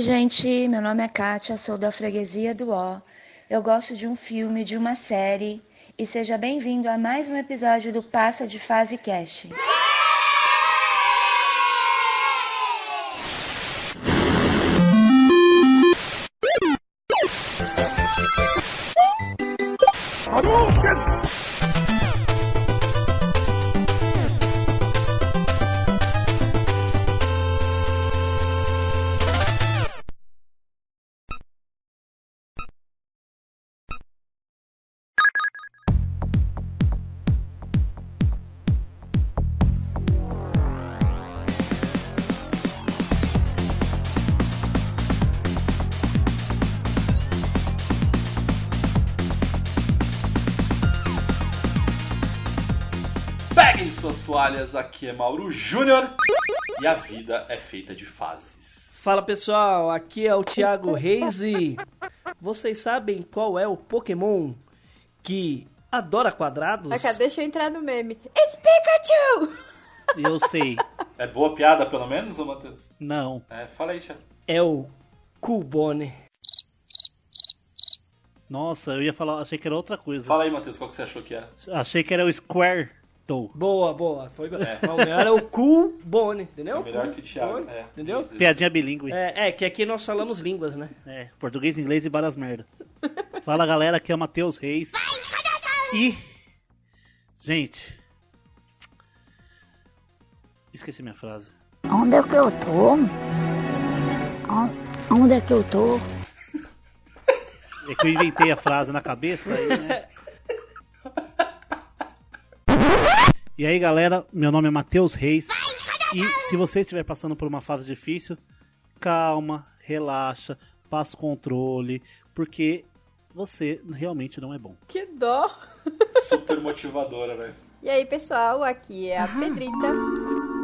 Gente, meu nome é Kátia, sou da freguesia do Ó. Eu gosto de um filme, de uma série. E seja bem-vindo a mais um episódio do Passa de Fase Cast. Aqui é Mauro Júnior e a vida é feita de fases. Fala pessoal, aqui é o Thiago Reis e vocês sabem qual é o Pokémon que adora quadrados? Ok, deixa eu entrar no meme. It's Pikachu! Eu sei. É boa piada, pelo menos, ô Matheus? Não. É, fala aí, Thiago. É o Cubone. Nossa, eu ia falar, achei que era outra coisa. Fala aí, Matheus, qual que você achou que era? Achei que era o Square. Boa, boa. Foi é. melhor é o Cubone, entendeu? Foi melhor que o Thiago, Cubone, é. Entendeu? Piadinha bilíngue. É, é, que aqui nós falamos línguas, né? É, português, inglês e várias merda. Fala galera, aqui é o Matheus Reis. E. Gente. Esqueci minha frase. Onde é que eu tô? On- Onde é que eu tô? É que eu inventei a frase na cabeça aí, né? E aí galera, meu nome é Matheus Reis. E se você estiver passando por uma fase difícil, calma, relaxa, passa o controle, porque você realmente não é bom. Que dó! Super motivadora, velho. E aí, pessoal, aqui é a Pedrita.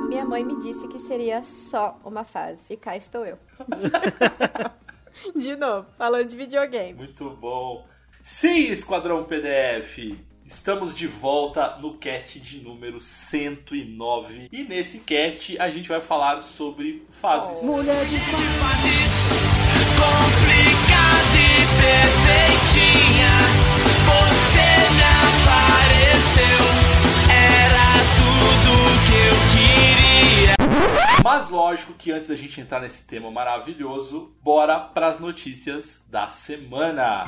Minha mãe me disse que seria só uma fase. E cá estou eu. de novo, falando de videogame. Muito bom. Sim, Esquadrão PDF! Estamos de volta no cast de número 109. E nesse cast a gente vai falar sobre fases. Mulher de complicada e perfeitinha. Você me apareceu, era tudo que eu queria. Mas lógico que antes da gente entrar nesse tema maravilhoso, bora pras notícias da semana.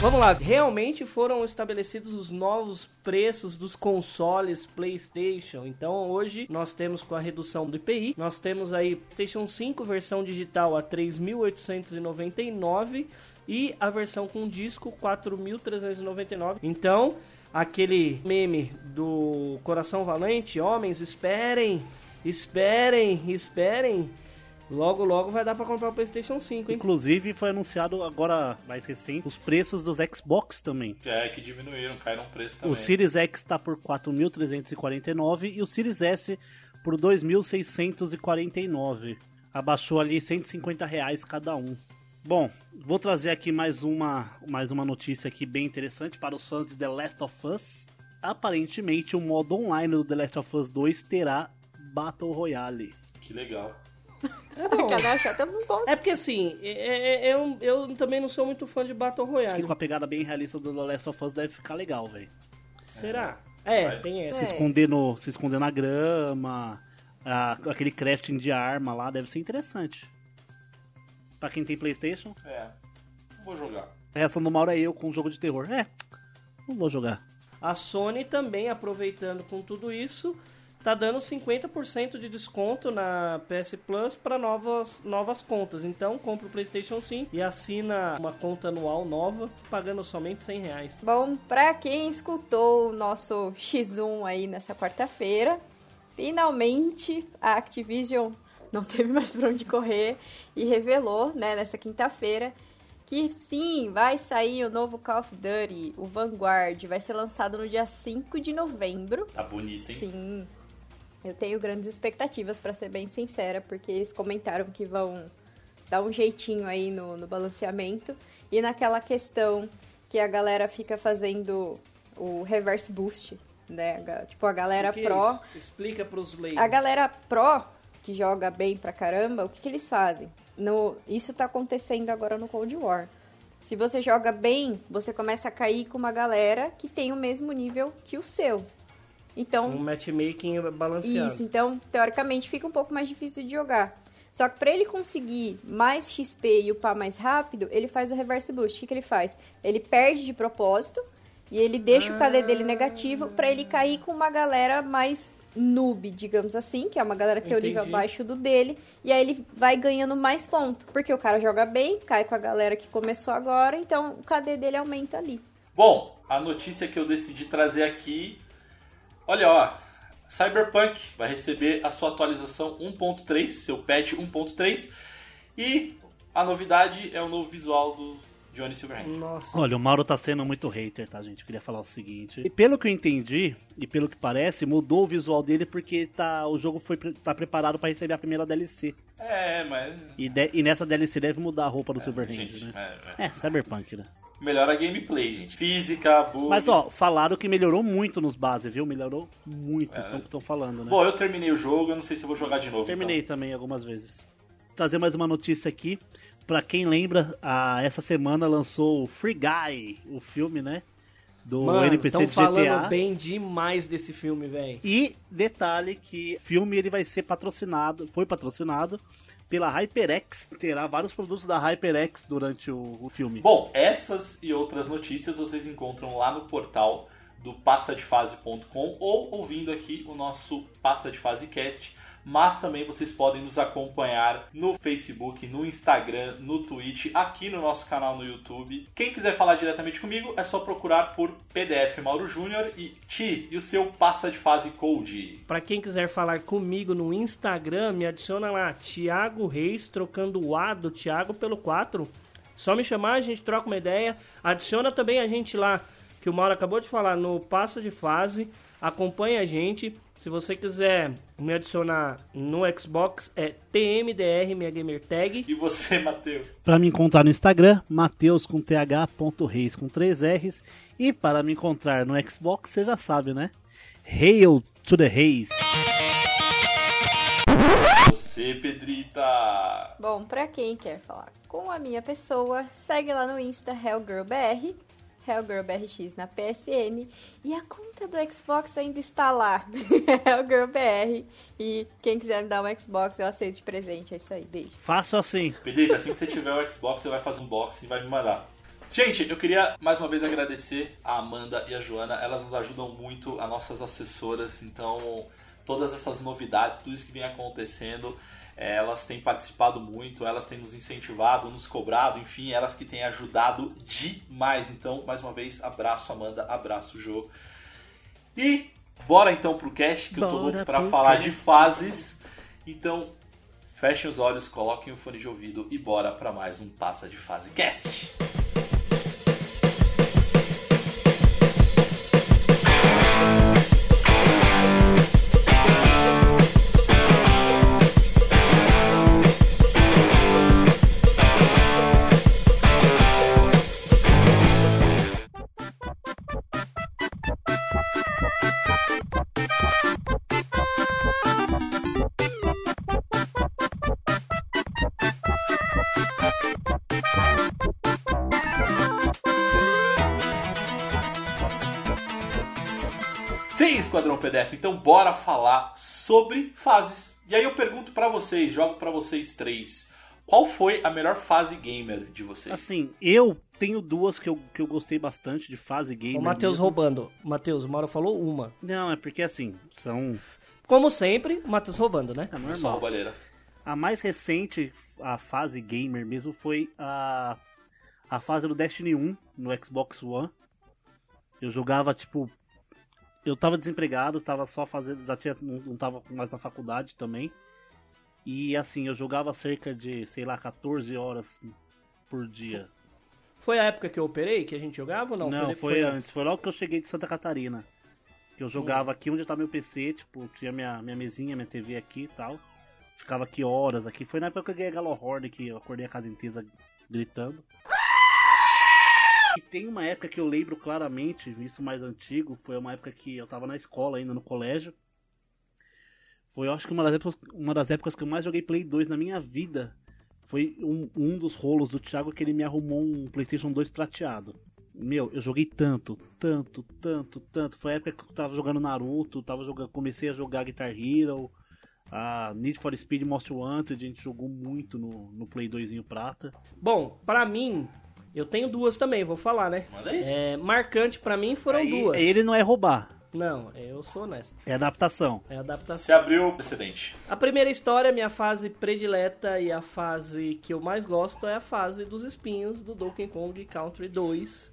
Vamos lá, realmente foram estabelecidos os novos preços dos consoles PlayStation. Então hoje nós temos com a redução do IPI, nós temos aí PlayStation 5 versão digital a 3.899 e a versão com disco 4.399. Então, aquele meme do Coração Valente, homens, esperem, esperem, esperem. Logo, logo vai dar pra comprar o PlayStation 5, hein? Inclusive foi anunciado agora, mais recente, os preços dos Xbox também. É que diminuíram, caíram o preço também. O Series X tá por 4.349 e o Series S por 2.649. Abaixou ali 150 reais cada um. Bom, vou trazer aqui mais uma, mais uma notícia aqui bem interessante para os fãs de The Last of Us. Aparentemente, o modo online do The Last of Us 2 terá Battle Royale. Que legal. Canal chata não gosta. É porque assim, é- é- eu, eu também não sou muito fã de Battle Acho Royale. que com a pegada bem realista do The Last of Us deve ficar legal, velho. Será? É, Vai. tem essa. Se esconder, no, se esconder na grama, a- aquele crafting de arma lá, deve ser interessante. Pra quem tem Playstation, É, não vou jogar. a reação do Mauro é eu com um jogo de terror. É, não vou jogar. A Sony também, aproveitando com tudo isso, tá dando 50% de desconto na PS Plus para novas, novas contas. Então, compra o PlayStation 5 e assina uma conta anual nova, pagando somente 100 reais. Bom, pra quem escutou o nosso X1 aí nessa quarta-feira, finalmente a Activision não teve mais pra onde correr e revelou, né, nessa quinta-feira, que sim, vai sair o novo Call of Duty, o Vanguard, vai ser lançado no dia 5 de novembro. Tá bonito, hein? Sim. Eu tenho grandes expectativas, pra ser bem sincera, porque eles comentaram que vão dar um jeitinho aí no, no balanceamento. E naquela questão que a galera fica fazendo o reverse boost, né? Tipo, a galera que é pro. isso? Explica pros leigos. A galera pro, que joga bem pra caramba, o que, que eles fazem? No, isso tá acontecendo agora no Cold War. Se você joga bem, você começa a cair com uma galera que tem o mesmo nível que o seu. Então, Um matchmaking balanceado. isso, então, teoricamente, fica um pouco mais difícil de jogar. Só que pra ele conseguir mais XP e upar mais rápido, ele faz o reverse boost. O que, que ele faz? Ele perde de propósito e ele deixa o KD dele negativo pra ele cair com uma galera mais noob, digamos assim, que é uma galera que tem o nível abaixo do dele, e aí ele vai ganhando mais ponto, porque o cara joga bem, cai com a galera que começou agora, então o KD dele aumenta ali. Bom, a notícia que eu decidi trazer aqui. Olha, ó. Cyberpunk vai receber a sua atualização 1.3, seu patch 1.3. E a novidade é o novo visual do Johnny Silverhand. Nossa. Olha, o Mauro tá sendo muito hater, tá, gente? Eu queria falar o seguinte. E pelo que eu entendi, e pelo que parece, mudou o visual dele porque tá, o jogo foi, tá preparado pra receber a primeira DLC. É, mas. E, de- e nessa DLC deve mudar a roupa do Silverhand, Gente, né? é, é. É, Cyberpunk, né? Melhora a gameplay, gente. Física, bug. Mas ó, falaram que melhorou muito nos bases, viu? Melhorou muito, É. que estão falando, né? Bom, eu terminei o jogo, eu não sei se eu vou jogar de novo. Terminei também algumas vezes. Trazer mais uma notícia aqui. Pra quem lembra, a, essa semana lançou o Free Guy, o filme, né? Do Mano, NPC de falando GTA. bem demais desse filme, velho. E detalhe que o filme ele vai ser patrocinado, foi patrocinado pela HyperX. Terá vários produtos da HyperX durante o, o filme. Bom, essas e outras notícias vocês encontram lá no portal do passadefase.com ou ouvindo aqui o nosso Passa de Fase Cast. Mas também vocês podem nos acompanhar no Facebook, no Instagram, no Twitch, aqui no nosso canal no YouTube. Quem quiser falar diretamente comigo é só procurar por PDF Mauro Júnior e Ti e o seu Passa de Fase Code. Pra quem quiser falar comigo no Instagram, me adiciona lá, Thiago Reis, trocando o A do Thiago pelo 4. Só me chamar, a gente troca uma ideia. Adiciona também a gente lá, que o Mauro acabou de falar, no Passa de Fase. Acompanhe a gente. Se você quiser me adicionar no Xbox, é TMDR, minha gamer tag. E você, Matheus? Para me encontrar no Instagram, Mateus com th.reis com 3 R's. E para me encontrar no Xbox, você já sabe, né? Hail to the Reis. Você, Pedrita. Bom, pra quem quer falar com a minha pessoa, segue lá no Insta HellGirlBR, HellGirlBRX na PSN, e a conta do Xbox ainda está lá, HellGirlBR, e quem quiser me dar um Xbox eu aceito de presente, é isso aí, beijo. Fácil assim. Pedrita, assim que você tiver o Xbox, você vai fazer um box e vai me mandar. Gente, eu queria mais uma vez agradecer a Amanda e a Joana. Elas nos ajudam muito, as nossas assessoras. Então, todas essas novidades, tudo isso que vem acontecendo, elas têm participado muito, elas têm nos incentivado, nos cobrado, enfim, elas que têm ajudado demais. Então, mais uma vez, abraço Amanda, abraço Jô. E bora então pro cast, que eu tô Bora louco pra falar cast. de fases. Então, Fechem os olhos, coloquem o fone de ouvido e bora pra mais um Passa de Fase Cast. Sim, Esquadrão PDF, então bora falar sobre fases. E aí eu pergunto pra vocês, jogo pra vocês três. Qual foi a melhor fase gamer de vocês? Assim, eu tenho duas que eu, que eu gostei bastante de fase game. O Matheus roubando. Matheus, o Mauro falou uma. Não, é porque assim, são. Como sempre, o Matheus roubando, né? É normal. roubalheira. A mais recente, a fase gamer mesmo, foi a, a fase do Destiny 1 no Xbox One. Eu jogava, tipo. Eu tava desempregado, tava só fazendo. Já tinha. Não, não tava mais na faculdade também. E assim, eu jogava cerca de, sei lá, 14 horas por dia. Foi a época que eu operei, que a gente jogava ou não? Não, de- foi, antes. Foi logo que eu cheguei de Santa Catarina. Que eu Hum. jogava aqui onde tá meu PC, tipo, tinha minha, minha mesinha, minha TV aqui e tal. Ficava aqui horas aqui. Foi na época que eu ganhei a Galohorn, que eu acordei a casa inteira gritando. E tem uma época que eu lembro claramente, isso mais antigo, foi uma época que eu tava na escola ainda, no colégio. Foi, eu acho que uma das épocas, uma das épocas que eu mais joguei Play 2 na minha vida. Foi um, um dos rolos do Thiago que ele me arrumou um PlayStation 2 prateado. Meu, eu joguei tanto, tanto, tanto, tanto. Foi a época que eu tava jogando Naruto, tava jogando, comecei a jogar Guitar Hero, a Need for Speed Most Wanted, a gente jogou muito no, no Play 2 prata. Bom, pra mim, eu tenho duas também, vou falar, né? Manda aí. É, marcante pra mim foram Aí, duas. ele não é roubar, Não, eu sou honesto. é adaptação. É adaptação. Você abriu o precedente. A primeira história, minha fase predileta e a fase que eu mais gosto é a fase dos espinhos do Donkey Kong Country 2.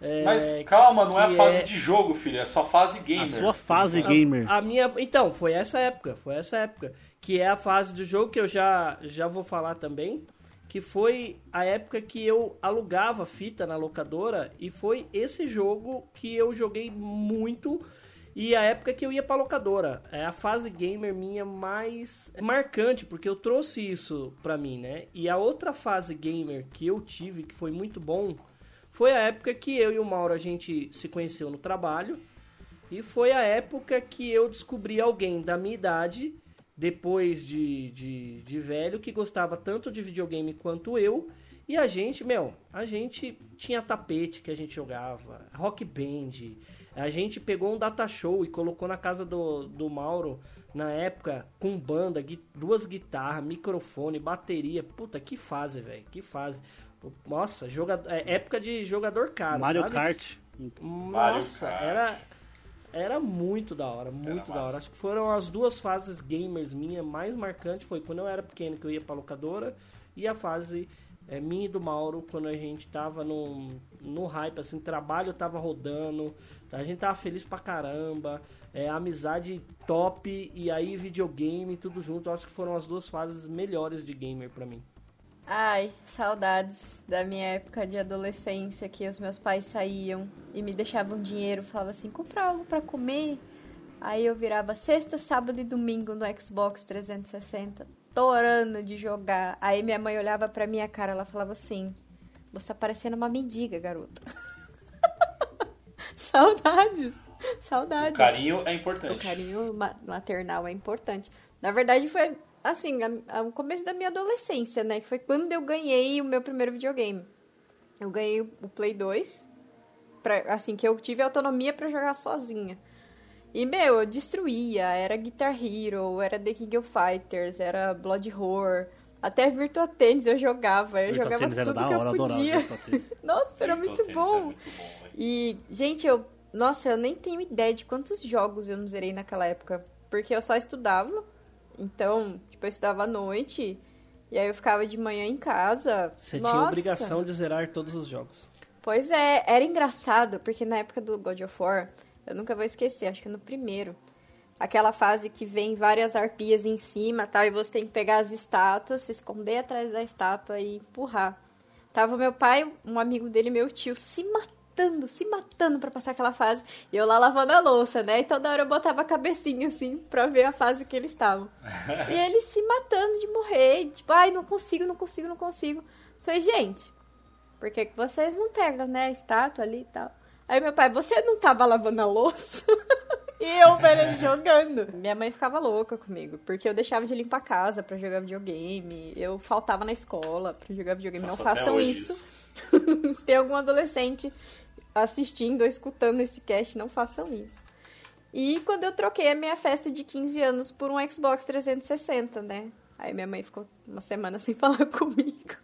É, Mas calma, não é a fase é- de jogo, filho. É só fase A gamer. sua fase gamer. A minha, então, foi essa época, foi essa época, que é a fase do jogo que eu já já vou falar também, que foi a época que eu alugava fita na locadora e foi esse jogo que eu joguei muito e a época que eu ia pra locadora. É a fase gamer minha mais marcante, porque eu trouxe isso pra mim, né? E a outra fase gamer que eu tive, que foi muito bom, foi a época que eu e o Mauro a gente se conheceu no trabalho. E foi a época que eu descobri alguém da minha idade, depois de, de, de velho, que gostava tanto de videogame quanto eu. E a gente, meu, a gente tinha tapete que a gente jogava, rock band. A gente pegou um data show e colocou na casa do, do Mauro, na época, com banda, gui- duas guitarras, microfone, bateria. Puta, que fase, velho, que fase. Nossa, joga, é época de jogador caro, Mario sabe? Kart. Nossa, Kart. era era muito da hora, muito da hora. Acho que foram as duas fases gamers minha mais marcantes foi quando eu era pequeno que eu ia pra locadora e a fase é, minha e do Mauro quando a gente tava no, no hype assim, trabalho tava rodando, a gente tava feliz pra caramba, é, amizade top e aí videogame tudo junto. Acho que foram as duas fases melhores de gamer pra mim. Ai, saudades da minha época de adolescência que os meus pais saíam e me deixavam dinheiro, falavam assim, compra algo pra comer. Aí eu virava sexta, sábado e domingo no Xbox 360, torando de jogar. Aí minha mãe olhava pra minha cara, ela falava assim: "Você tá parecendo uma mendiga, garota". saudades. Saudades. O carinho é O importante. carinho ma- maternal é importante. Na verdade, foi assim, a- a- o começo da minha adolescência, né? Que foi quando eu ganhei o meu primeiro videogame. Eu ganhei o Play 2. Pra, assim, que eu tive autonomia pra jogar sozinha. E, meu, eu destruía. Era Guitar Hero, era The King of Fighters, era Blood Horror. Até Virtua Tennis eu jogava. Eu Virtua jogava era tudo da que hora, eu podia. Nossa, era muito bom. É muito bom. E, gente, eu. Nossa, eu nem tenho ideia de quantos jogos eu não zerei naquela época. Porque eu só estudava. Então, tipo, eu estudava à noite. E aí eu ficava de manhã em casa. Você Nossa. tinha obrigação de zerar todos os jogos. Pois é, era engraçado, porque na época do God of War, eu nunca vou esquecer, acho que no primeiro. Aquela fase que vem várias arpias em cima, tal, e você tem que pegar as estátuas, se esconder atrás da estátua e empurrar. Tava meu pai, um amigo dele, meu tio, se matando, se matando pra passar aquela fase. E eu lá lavando a louça, né? E toda hora eu botava a cabecinha assim pra ver a fase que eles estavam. e eles se matando de morrer. tipo, ai, não consigo, não consigo, não consigo. Falei, gente, por que, que vocês não pegam, né, a estátua ali e tal? Aí meu pai, você não tava lavando a louça? e eu ele jogando. Minha mãe ficava louca comigo, porque eu deixava de limpar a casa pra jogar videogame, eu faltava na escola pra jogar videogame. Faço não façam hoje isso. Se tem algum adolescente assistindo ou escutando esse cast, não façam isso. E quando eu troquei a minha festa de 15 anos por um Xbox 360, né? Aí minha mãe ficou uma semana sem falar comigo.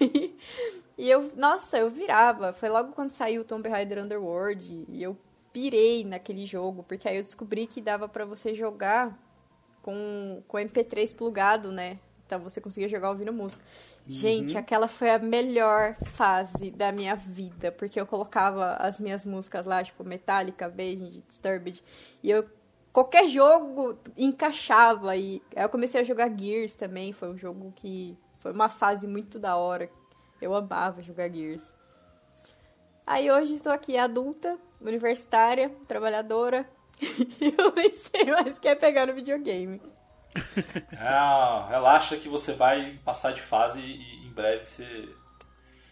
e eu, nossa, eu virava. Foi logo quando saiu o Tomb Raider Underworld e eu pirei naquele jogo, porque aí eu descobri que dava pra você jogar com com MP3 plugado, né? Então você conseguia jogar ouvindo música. Gente, aquela foi a melhor fase da minha vida, porque eu colocava as minhas músicas lá, tipo Metallica, Beijing, Disturbed, e eu qualquer jogo encaixava e aí eu comecei a jogar Gears também, foi um jogo que foi uma fase muito da hora. Eu amava jogar Gears. Aí hoje estou aqui adulta, universitária, trabalhadora. e eu nem sei mais o que é pegar no videogame. Ah, relaxa que você vai passar de fase e em breve você.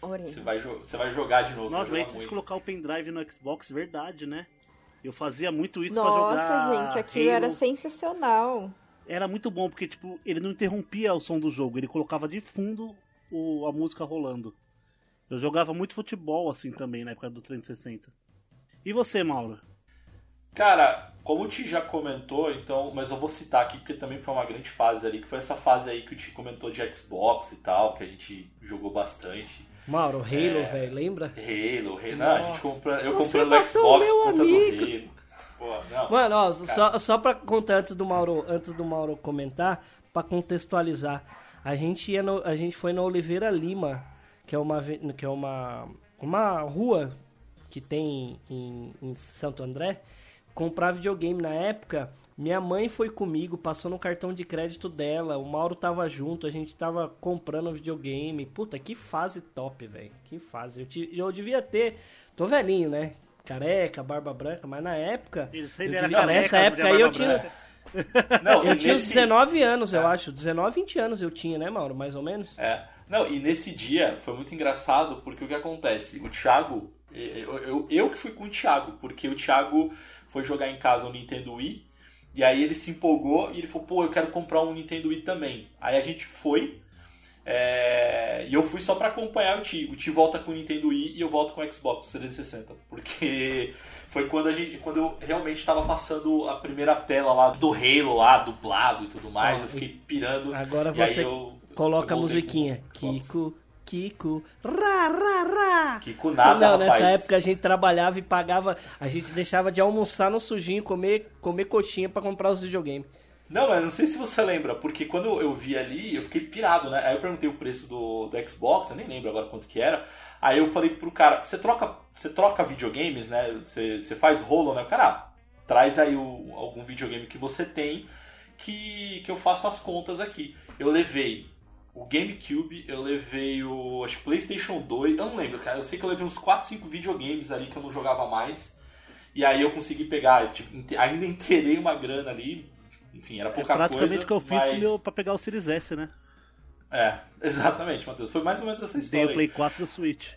Você vai, você vai jogar de novo. Nossa, jogar de colocar o pendrive no Xbox, verdade, né? Eu fazia muito isso Nossa, pra jogar. gente, aquilo Halo. era sensacional. Era muito bom, porque, tipo, ele não interrompia o som do jogo, ele colocava de fundo o- a música rolando. Eu jogava muito futebol assim também na época do 360. E você, Mauro? Cara, como o Ti já comentou, então, mas eu vou citar aqui porque também foi uma grande fase ali, que foi essa fase aí que o Ti comentou de Xbox e tal, que a gente jogou bastante. Mauro, Halo, velho, lembra? Halo, Halo. A gente compra, eu comprei no Xbox por conta amigo. do Halo. Pô, não. Mano, ó, só, só pra contar antes do Mauro, antes do Mauro comentar, pra contextualizar. A gente ia no, a gente foi na Oliveira Lima, que é uma que é uma uma rua que tem em, em Santo André, comprar videogame na época. Minha mãe foi comigo, passou no cartão de crédito dela, o Mauro tava junto, a gente tava comprando videogame. Puta, que fase top, velho. Que fase. Eu, ti- eu devia ter. Tô velhinho, né? Careca, barba branca, mas na época. Ele eu sempre era devia- careca, nessa época tinha aí eu tinha. branca. Não, Eu tinha nesse- 19 anos, eu É. acho. 19, 20 anos eu tinha, né, Mauro? Mais ou menos. É. Não, e nesse dia foi muito engraçado porque o que acontece? O Thiago, eu, eu, eu que fui com o Thiago, porque o Thiago foi jogar em casa o Nintendo Wii, e aí ele se empolgou e ele falou, pô, eu quero comprar um Nintendo Wii também. Aí a gente foi, é, e eu fui só pra acompanhar o Ti. O Ti volta com o Nintendo Wii e eu volto com o Xbox 360, porque foi quando, a gente, quando eu realmente tava passando a primeira tela lá do Halo lá, dublado e tudo mais, Ó, eu fiquei pirando. Agora você eu- coloca eu a musiquinha. Kiko, Kiko, ra, ra, ra. Kiko nada, Não, rapaz. nessa época a gente trabalhava e pagava. A gente deixava de almoçar no sujinho, comer, comer coxinha pra comprar os videogames. Não, mas não sei se você lembra, porque quando eu vi ali, eu fiquei pirado, né? Aí eu perguntei o preço do, do Xbox, eu nem lembro agora quanto que era. Aí eu falei pro cara, você troca, você troca videogames, né? Você, você faz rolo, né? O Cara, ah, traz aí o- algum videogame que você tem que, que eu faço as contas aqui. Eu levei o GameCube, eu levei o acho que PlayStation 2, eu não lembro, cara. Eu sei que eu levei uns 4, 5 videogames ali que eu não jogava mais. E aí eu consegui pegar, tipo, ainda inteirei uma grana ali. Enfim, era É pouca praticamente coisa. o que eu fiz mas... o meu, pra pegar o Series S, né? É, exatamente, Matheus. Foi mais ou menos essa Dei história. o aí. Play 4 e o Switch.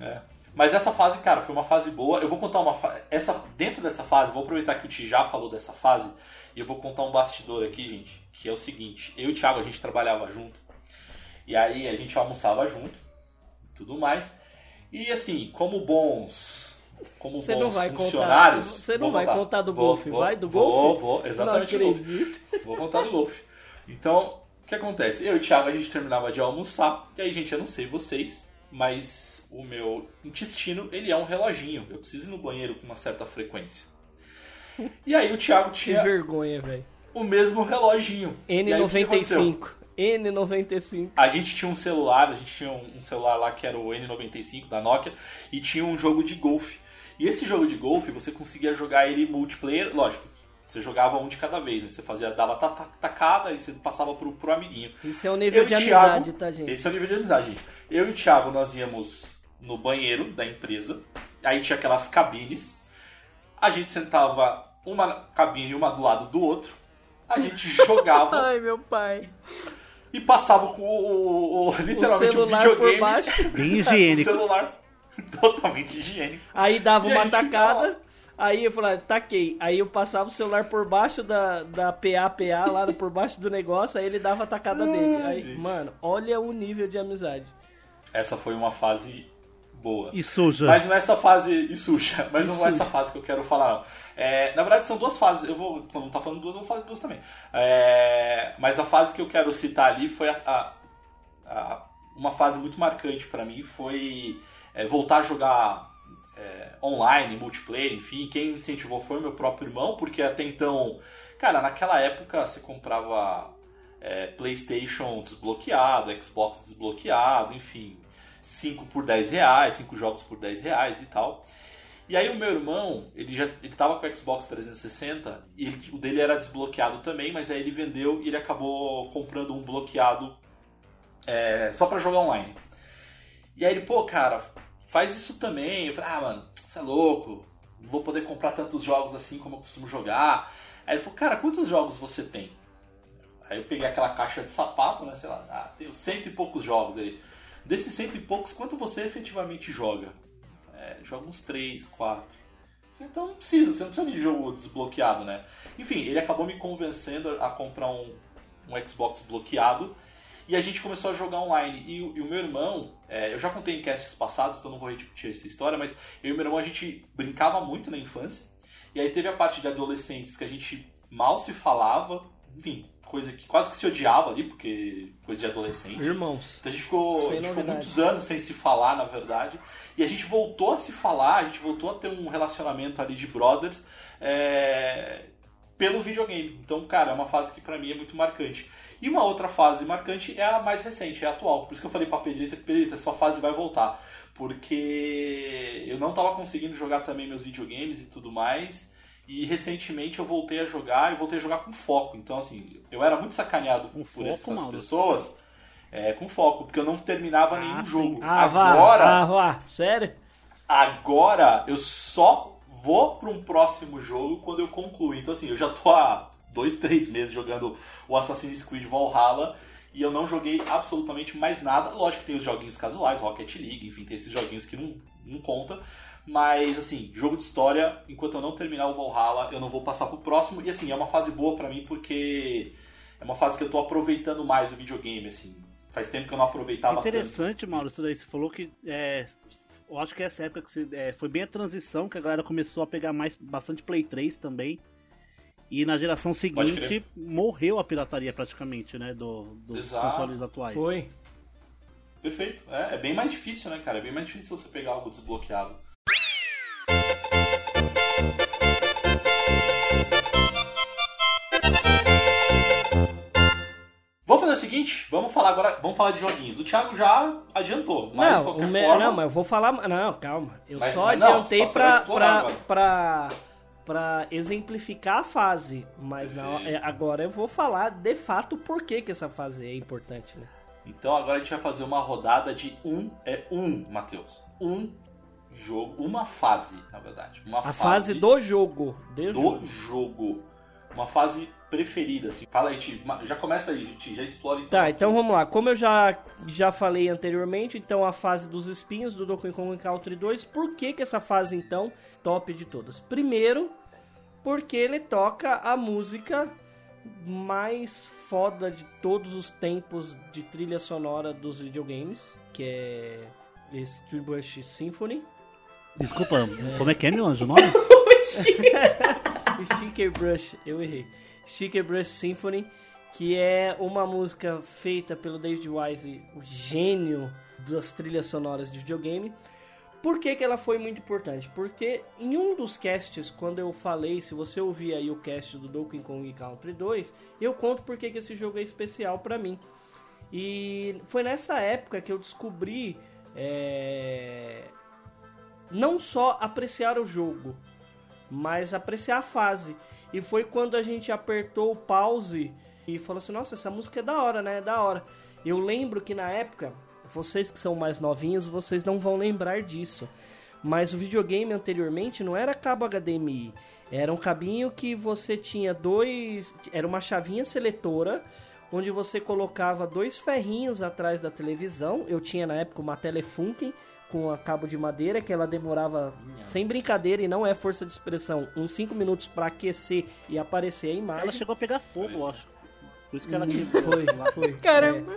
É. Mas essa fase, cara, foi uma fase boa. Eu vou contar uma fa... essa dentro dessa fase, vou aproveitar que o Ti já falou dessa fase e eu vou contar um bastidor aqui, gente, que é o seguinte, eu e o Thiago a gente trabalhava junto. E aí a gente almoçava junto, tudo mais. E assim, como bons como Você bons não vai contar. funcionários, Você não vou vai contar. contar do Vou, golfe, vou, vai do vou, golfe? Vou, exatamente do Não golfe. Vou contar do golfe. Então, o que acontece? Eu e o Thiago, a gente terminava de almoçar, e aí, gente, eu não sei vocês, mas o meu intestino, ele é um reloginho. Eu preciso ir no banheiro com uma certa frequência. E aí o Thiago Que tinha vergonha, velho. o mesmo reloginho. E aí, o que aconteceu? N95. N95. A gente tinha um celular, a gente tinha um celular lá que era o N95 da Nokia e tinha um jogo de golfe. E esse jogo de golfe você conseguia jogar ele multiplayer, lógico. Você jogava um de cada vez, né? Você fazia, dava ta- ta- tacada e você passava pro, pro amiguinho. Isso é o nível Eu de Thiago- amizade, tá, gente? Esse é o nível de amizade, gente. Eu e o Thiago, nós íamos no banheiro da empresa. Aí tinha aquelas cabines. A gente sentava uma cabine uma do lado do outro. A gente jogava Ai, meu pai. E passava com o, o- o- O literalmente o, celular videogame. por baixo. Bem O higiênico. celular totalmente higiênico. Aí dava E a uma gente tacada. Aí eu falava, taquei. Aí eu passava o celular por baixo da, da PA-PA, lá por baixo do negócio, aí ele dava a tacada dele. Aí, gente. mano, olha o nível de amizade. Essa foi uma fase boa. E suja. Mas não é essa fase e suja, mas E não é essa suja. fase que eu quero falar, não. É, na verdade, são duas fases. Eu vou, quando não tá falando duas, eu vou falar duas também. É, mas a fase que eu quero citar ali foi a, a- a- uma fase muito marcante pra mim. Foi é, voltar a jogar é, online, multiplayer, enfim. Quem me incentivou foi meu próprio irmão, porque até então, cara, naquela época você comprava é, PlayStation desbloqueado, Xbox desbloqueado, enfim. 5 por 10 reais, 5 jogos por 10 reais e tal. E aí o meu irmão, ele já ele tava com o Xbox 360 e ele- o dele era desbloqueado também, mas aí ele vendeu e ele acabou comprando um bloqueado é, só pra jogar online. E aí ele, pô, cara, faz isso também. Eu falei, ah, mano, você é louco, não vou poder comprar tantos jogos assim como eu costumo jogar. Aí ele falou, cara, quantos jogos você tem? Aí eu peguei aquela caixa de sapato, né, sei lá, ah, tenho cento e poucos jogos. Ele, Desses cento e poucos, quanto você efetivamente joga? É, joga uns 3, 4. Então não precisa, você não precisa de jogo desbloqueado, né? Enfim, ele acabou me convencendo a comprar um, um Xbox bloqueado e a gente começou a jogar online. E, o- e o meu irmão, é, eu já contei em casts passados, então não vou repetir essa história, mas eu e meu irmão a gente brincava muito na infância. E aí teve a parte de adolescentes que a gente mal se falava, enfim, coisa que quase que se odiava ali, porque coisa de adolescente. Irmãos. Então a gente ficou, a gente ficou muitos anos sem se falar, na verdade. E a gente voltou a se falar, a gente voltou a ter um relacionamento ali de brothers é, pelo videogame. Então, cara, é uma fase que pra mim é muito marcante. E uma outra fase marcante é a mais recente, é a atual. Por isso que eu falei pra Pedrita Pedrita, sua fase vai voltar. Porque eu não tava conseguindo jogar também meus videogames e tudo mais. E recentemente eu voltei a jogar e voltei a jogar com foco. Então, assim, eu era muito sacaneado Com por foco, essas Mauro? pessoas. É, com foco, porque eu não terminava Ah, nenhum sim. jogo. Ah, vá, agora, ah, vá. Sério? agora eu só vou para um próximo jogo quando eu concluir. Então, assim, eu já tô há dois, três meses jogando o Assassin's Creed Valhalla e eu não joguei absolutamente mais nada. Lógico que tem os joguinhos casuais, Rocket League, enfim, tem esses joguinhos que não, não conta. Mas, assim, jogo de história, enquanto eu não terminar o Valhalla, eu não vou passar pro próximo. E, assim, é uma fase boa pra mim porque é uma fase que eu tô aproveitando mais o videogame, assim. Faz tempo que eu não aproveitava tanto. Interessante, Mauro, isso daí. Você falou que. É, eu acho que essa época que você- é, foi bem a transição que a galera começou a pegar mais bastante Play 3 também. E na geração seguinte morreu a pirataria praticamente, né? Do, dos Exato. consoles atuais. Foi. Perfeito. É, é bem mais difícil, né, cara? É bem mais difícil você pegar algo desbloqueado. Seguinte, vamos falar agora, vamos falar de joguinhos. O Thiago já adiantou, mas de Não, qualquer o me- forma, não, mas eu vou falar. Não, calma. Eu Mas- só mas não, adiantei só pra, pra, pra, pra exemplificar a fase. Mas não, é, agora eu vou falar de fato por que, que essa fase é importante, né? Então agora a gente vai fazer uma rodada de um, é um, Matheus. Um jogo, uma fase, na verdade. Uma A fase do jogo. De do jogo. jogo. Uma fase preferida, assim. Fala aí, Ti. Já começa aí, Ti. Já explora então. Tá, então vamos lá. Como eu já, já falei anteriormente, então a fase dos espinhos do Donkey Kong Country 2, por que que essa fase então top de todas? Primeiro, porque ele toca a música mais foda de todos os tempos de trilha sonora dos videogames, que é Street Bush Symphony. Desculpa, como é que é, meu anjo? O nome? Sticker Brush, eu errei. Sticker Brush Symphony, que é uma música feita pelo David Wise, o gênio das trilhas sonoras de videogame. Por que, que ela foi muito importante? Porque em um dos casts, quando eu falei, se você ouvir aí o cast do Donkey Kong Country 2, eu conto por que, que esse jogo é especial pra mim. E foi nessa época que eu descobri é, não só apreciar o jogo, mas apreciar a fase. E foi quando a gente apertou o pause e falou assim: Nossa, essa música é da hora, né? É da hora. Eu lembro que na época, vocês que são mais novinhos, vocês não vão lembrar disso. Mas o videogame anteriormente não era cabo HDMI. Era um cabinho que você tinha dois. Era uma chavinha seletora. Onde você colocava dois ferrinhos atrás da televisão. Eu tinha na época uma Telefunken com a cabo de madeira que ela demorava, sem brincadeira e não é força de expressão, uns 5 minutos pra aquecer e aparecer a imagem. Ela chegou a pegar fogo, eu acho. Por isso que ela Hum, quebrou. Foi, foi. Caramba. É.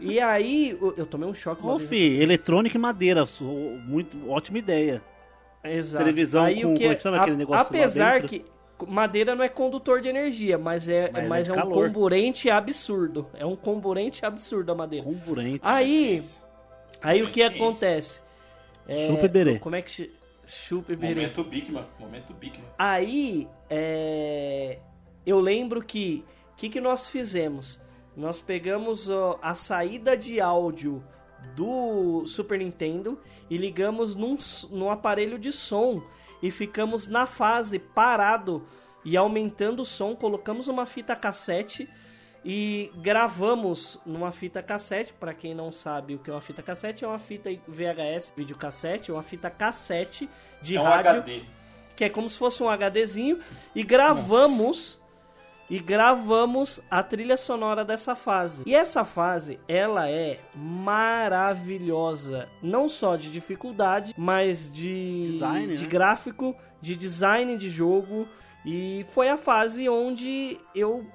E aí, eu- tomei um choque Ô, fi, eletrônica e madeira, muito, ótima ideia. Exato. televisão aí, com- o que, como é que chama aquele negócio lá Apesar que madeira não é condutor de energia, mas é, Mas é mas de é um comburente absurdo. É um comburente absurdo a madeira. Comburente. Aí, aí o que Ciência. acontece? É, Chupa e berê. Como é que se... Chupa berê. Momento Bigman. Momento Bigman. Aí, é, eu lembro que o que, que nós fizemos? Nós pegamos ó, a saída de áudio do Super Nintendo e ligamos num, num aparelho de som e ficamos na fase parado e aumentando o som. Colocamos uma fita cassete e gravamos numa fita cassete. Para quem não sabe o que é uma fita cassete, é uma fita VHS, videocassete, é uma fita cassete de é um rádio HD. que é como se fosse um HDzinho, e gravamos e gravamos a trilha sonora dessa fase. E essa fase, ela é maravilhosa, não só de dificuldade, mas de Design, de né? gráfico, de design de jogo e foi a fase onde eu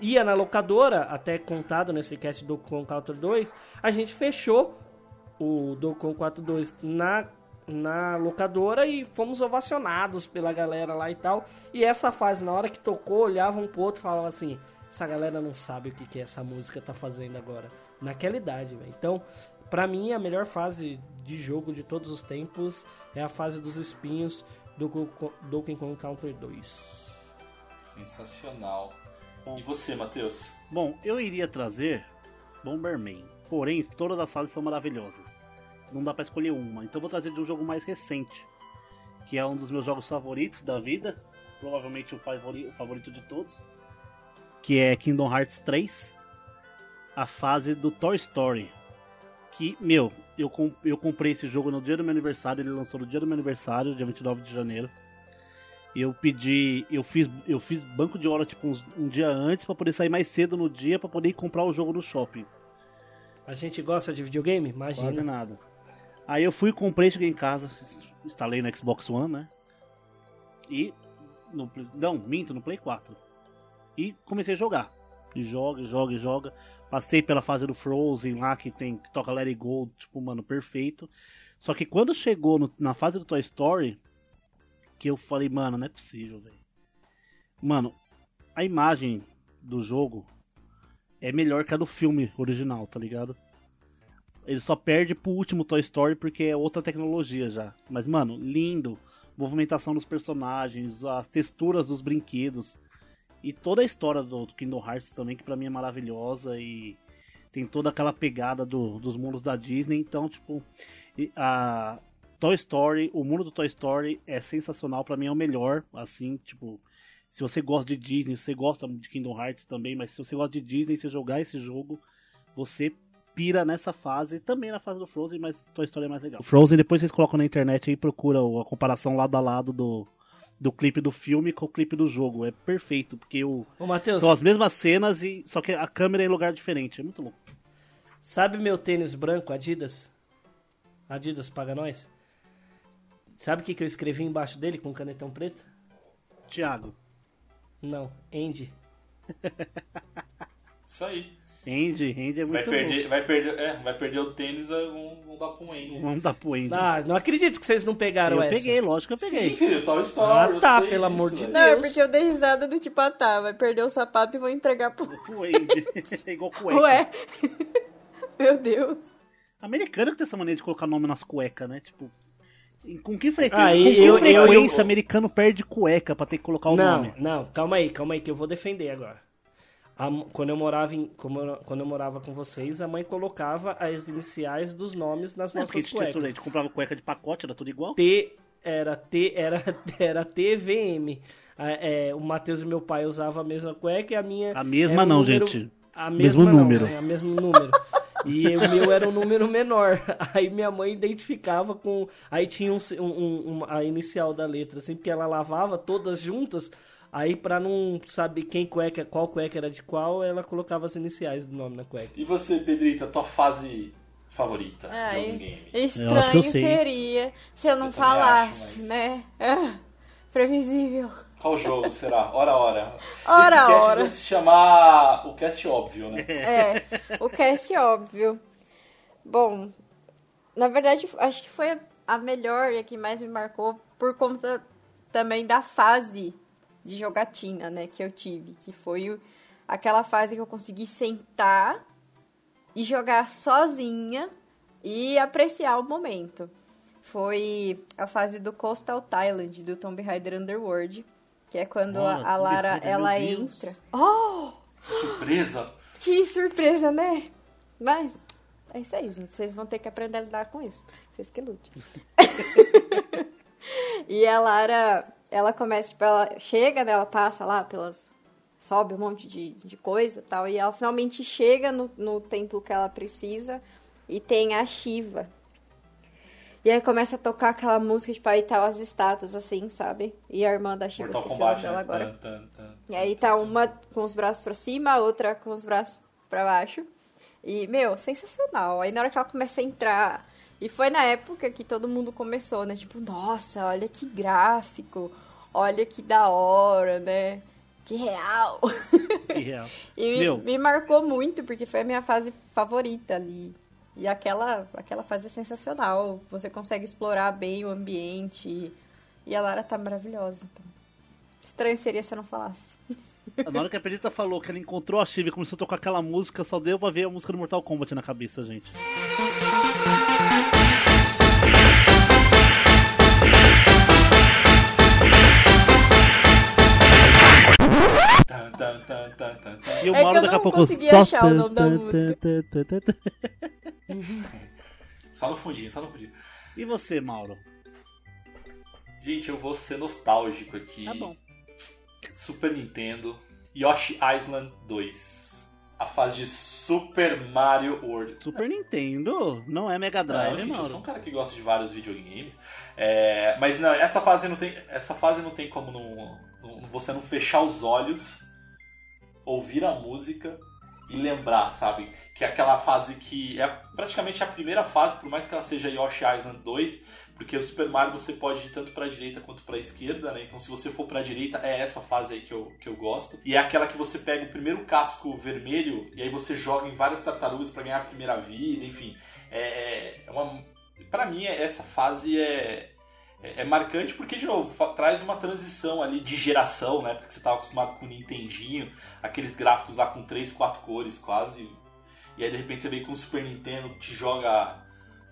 ia na locadora, até contado nesse cast do Donkey Kong Country 2, a gente fechou o Donkey Kong 4 2 na na locadora e fomos ovacionados pela galera lá e tal. E essa fase, na hora que tocou, olhava um pro outro e falava assim: essa galera não sabe o que, que essa música tá fazendo agora. Naquela idade, velho. Então, pra mim, a melhor fase de jogo de todos os tempos é a fase dos espinhos do Donkey Kong Country 2. Sensacional. E você, Matheus? Bom, eu iria trazer Bomberman. Porém, todas as fases são maravilhosas. Não dá pra escolher uma. Então vou trazer de um jogo mais recente. Que é um dos meus jogos favoritos da vida. Provavelmente o favori- o favorito de todos. Que é Kingdom Hearts 3. A fase do Toy Story. Que, meu, eu, eu comprei esse jogo no dia do meu aniversário. Ele lançou no dia do meu aniversário, dia 29 de janeiro. Eu pedi, eu fiz, eu fiz banco de hora tipo uns- um dia antes pra poder sair mais cedo no dia pra poder ir comprar o jogo no shopping. A gente gosta de videogame? Quase Imagina. nada. Aí eu fui, comprei, cheguei em casa, instalei no Xbox One, né? E no não, minto, no Play 4. E comecei a jogar. E joga, joga, joga. Passei pela fase do Frozen lá que tem que toca Let It Go, tipo, mano, perfeito. Só que quando chegou no- na fase do Toy Story, que eu falei, mano, não é possível, velho. Mano, a imagem do jogo é melhor que a do filme original, tá ligado? Ele só perde pro último Toy Story porque é outra tecnologia já. Mas, mano, lindo. Movimentação dos personagens, as texturas dos brinquedos. E toda a história do do Kingdom Hearts também, que pra mim é maravilhosa. E tem toda aquela pegada do- dos mundos da Disney. Então, tipo, a Toy Story, o mundo do Toy Story é sensacional. Pra mim é o melhor. Assim, tipo, se você gosta de Disney, se você gosta de Kingdom Hearts também, mas se você gosta de Disney, você jogar esse jogo, você pira nessa fase, também na fase do Frozen, mas Toy Story é mais legal. Frozen, depois vocês colocam na internet aí e procura a comparação lado a lado do, do clipe do filme com o clipe do jogo. É perfeito, porque o, Ô, Matheus, são as mesmas cenas, e só que a câmera é em lugar diferente. É muito louco. sabe meu tênis branco Adidas? Adidas paga nós? Sabe o que, que eu escrevi embaixo dele com canetão preto? Thiago, Não, Andy. Isso aí. Andy, Andy é Vai muito perder, vai, perder, é, vai perder o tênis, vamos, vamos dar um Andy. Vamos dar pro Andy. Ah, não acredito que vocês não pegaram eu essa. peguei, lógico que eu peguei. Sim, filho, Toy Ah, Story. eu tá, sei pelo amor de velho. Não, é Deus. porque eu dei risada do tipo, ah tá, vai perder o sapato e vou entregar pro. Pro Andy. é igual cueca. Ué. Meu Deus. Americano que tem essa maneira de colocar nome nas cuecas, né? Tipo, com que frequência, Ah, com que eu- eu- frequência eu- americano perde cueca pra ter que colocar o Não, nome? não, calma aí, calma aí que eu vou defender agora. A quando eu morava em, eu- quando eu morava com vocês, a mãe colocava as iniciais dos nomes nas Não, a nossas tinha tudo, a cuecas. gente comprava cueca de pacote, era tudo igual. T era T era era TVM. Ah, é, o Matheus e meu pai usavam a mesma cueca e a minha A mesma não, número- gente. A Mesmo mesma não, número. É, a mesmo número. E o meu era um número menor. Aí minha mãe identificava com. Aí tinha um, um- um- a inicial da letra, assim, porque ela lavava todas juntas. Aí pra não saber quem cueca, qual cueca era de qual, ela colocava as iniciais do nome na cueca. E você, Pedrita, tua fase favorita Ai, de algum game? Eu estranho seria se eu não Eu falasse, acho, mas- né? Ah, previsível. Qual jogo será? Ora, ora. Ora, Esse cast ora. vai se chamar o cast óbvio, né? É, o cast óbvio. Bom, na verdade, acho que foi a melhor e a que mais me marcou por conta também da fase de jogatina, né, que eu tive, que foi o- aquela fase que eu consegui sentar e jogar sozinha e apreciar o momento. Foi a fase do Coastal Thailand, do Tomb Raider Underworld, que é quando Olha, a, Lara, ela entra... Oh! Surpresa. Que surpresa, né? Mas é isso aí, gente. Vocês vão ter que aprender a lidar com isso. Vocês que lutem. e a Lara, ela começa, tipo, ela chega, né? Ela passa lá pelas. Sobe um monte de, de coisa e tal. E ela finalmente chega no, no templo que ela precisa e tem a Shiva. E aí começa a tocar aquela música, tipo, aí tá as estátuas, assim, sabe? E a irmã da Shiva, esqueci o nome dela né? agora. Tan, tan, tan. E aí tá uma com os braços pra cima, a outra com os braços pra baixo. E, meu, sensacional. Aí na hora que ela começa a entrar. E foi na época que todo mundo começou, né? Tipo, nossa, olha que gráfico. Olha que da hora, né? Que real. Que real. E me, Meu. me marcou muito, porque foi a minha fase favorita ali. E aquela, aquela fase é sensacional. Você consegue explorar bem o ambiente. E a Lara tá maravilhosa. Então. Estranho seria se eu não falasse. Na hora que a Pedrita falou que ela encontrou a Shiva e começou a tocar aquela música, só deu pra ver a música do Mortal Kombat na cabeça, gente. E o É que Mauro eu daqui a não pouco só. achar o nome da música. Só no fundinho, só no fundinho. E você, Mauro? Gente, eu vou ser nostálgico aqui. Tá bom. Super Nintendo, Yoshi Island 2. A fase de Super Mario World. Super Nintendo? Não é Mega Não, Drive, gente, eu Mauro? sou um cara que gosta de vários videogames. É, mas não, essa fase não tem, essa fase não tem como não, não- você não fechar os olhos, ouvir a música e lembrar, sabe? Que é aquela fase que é praticamente a primeira fase, por mais que ela seja Yoshi Island 2, porque o Super Mario você pode ir tanto pra direita quanto pra esquerda, né? Então se você for pra direita, é essa fase aí que eu, que eu gosto. E é aquela que você pega o primeiro casco vermelho e aí você joga em várias tartarugas pra ganhar a primeira vida, enfim. É, é uma. Pra mim, essa fase é. É é marcante porque, de novo, traz uma transição ali de geração, né? Porque você estava acostumado com o Nintendinho, aqueles gráficos lá com 3, 4 cores quase. E aí, de repente, você vem com o Super Nintendo, te joga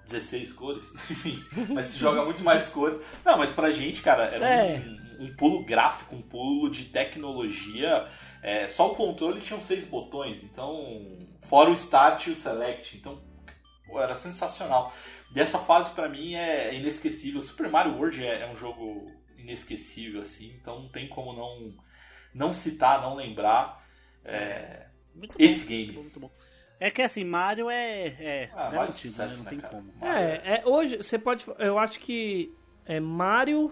16 cores, enfim, mas se joga muito mais cores. Não, mas pra gente, cara, era É. um, um pulo gráfico, um pulo de tecnologia. É, só o controle tinha seis botões, então. Fora o Start e o Select. Então, pô, era sensacional. Dessa fase, pra mim, é inesquecível. Super Mario World é, é um jogo inesquecível, assim, então não tem como não, não citar, não lembrar. É, Muito esse bom, game. muito bom. É que assim, Mario é. é, Ah, é Mario é antigo, sucesso, né? Não né, tem cara? como. É, é, hoje você pode. Eu acho que é Mario.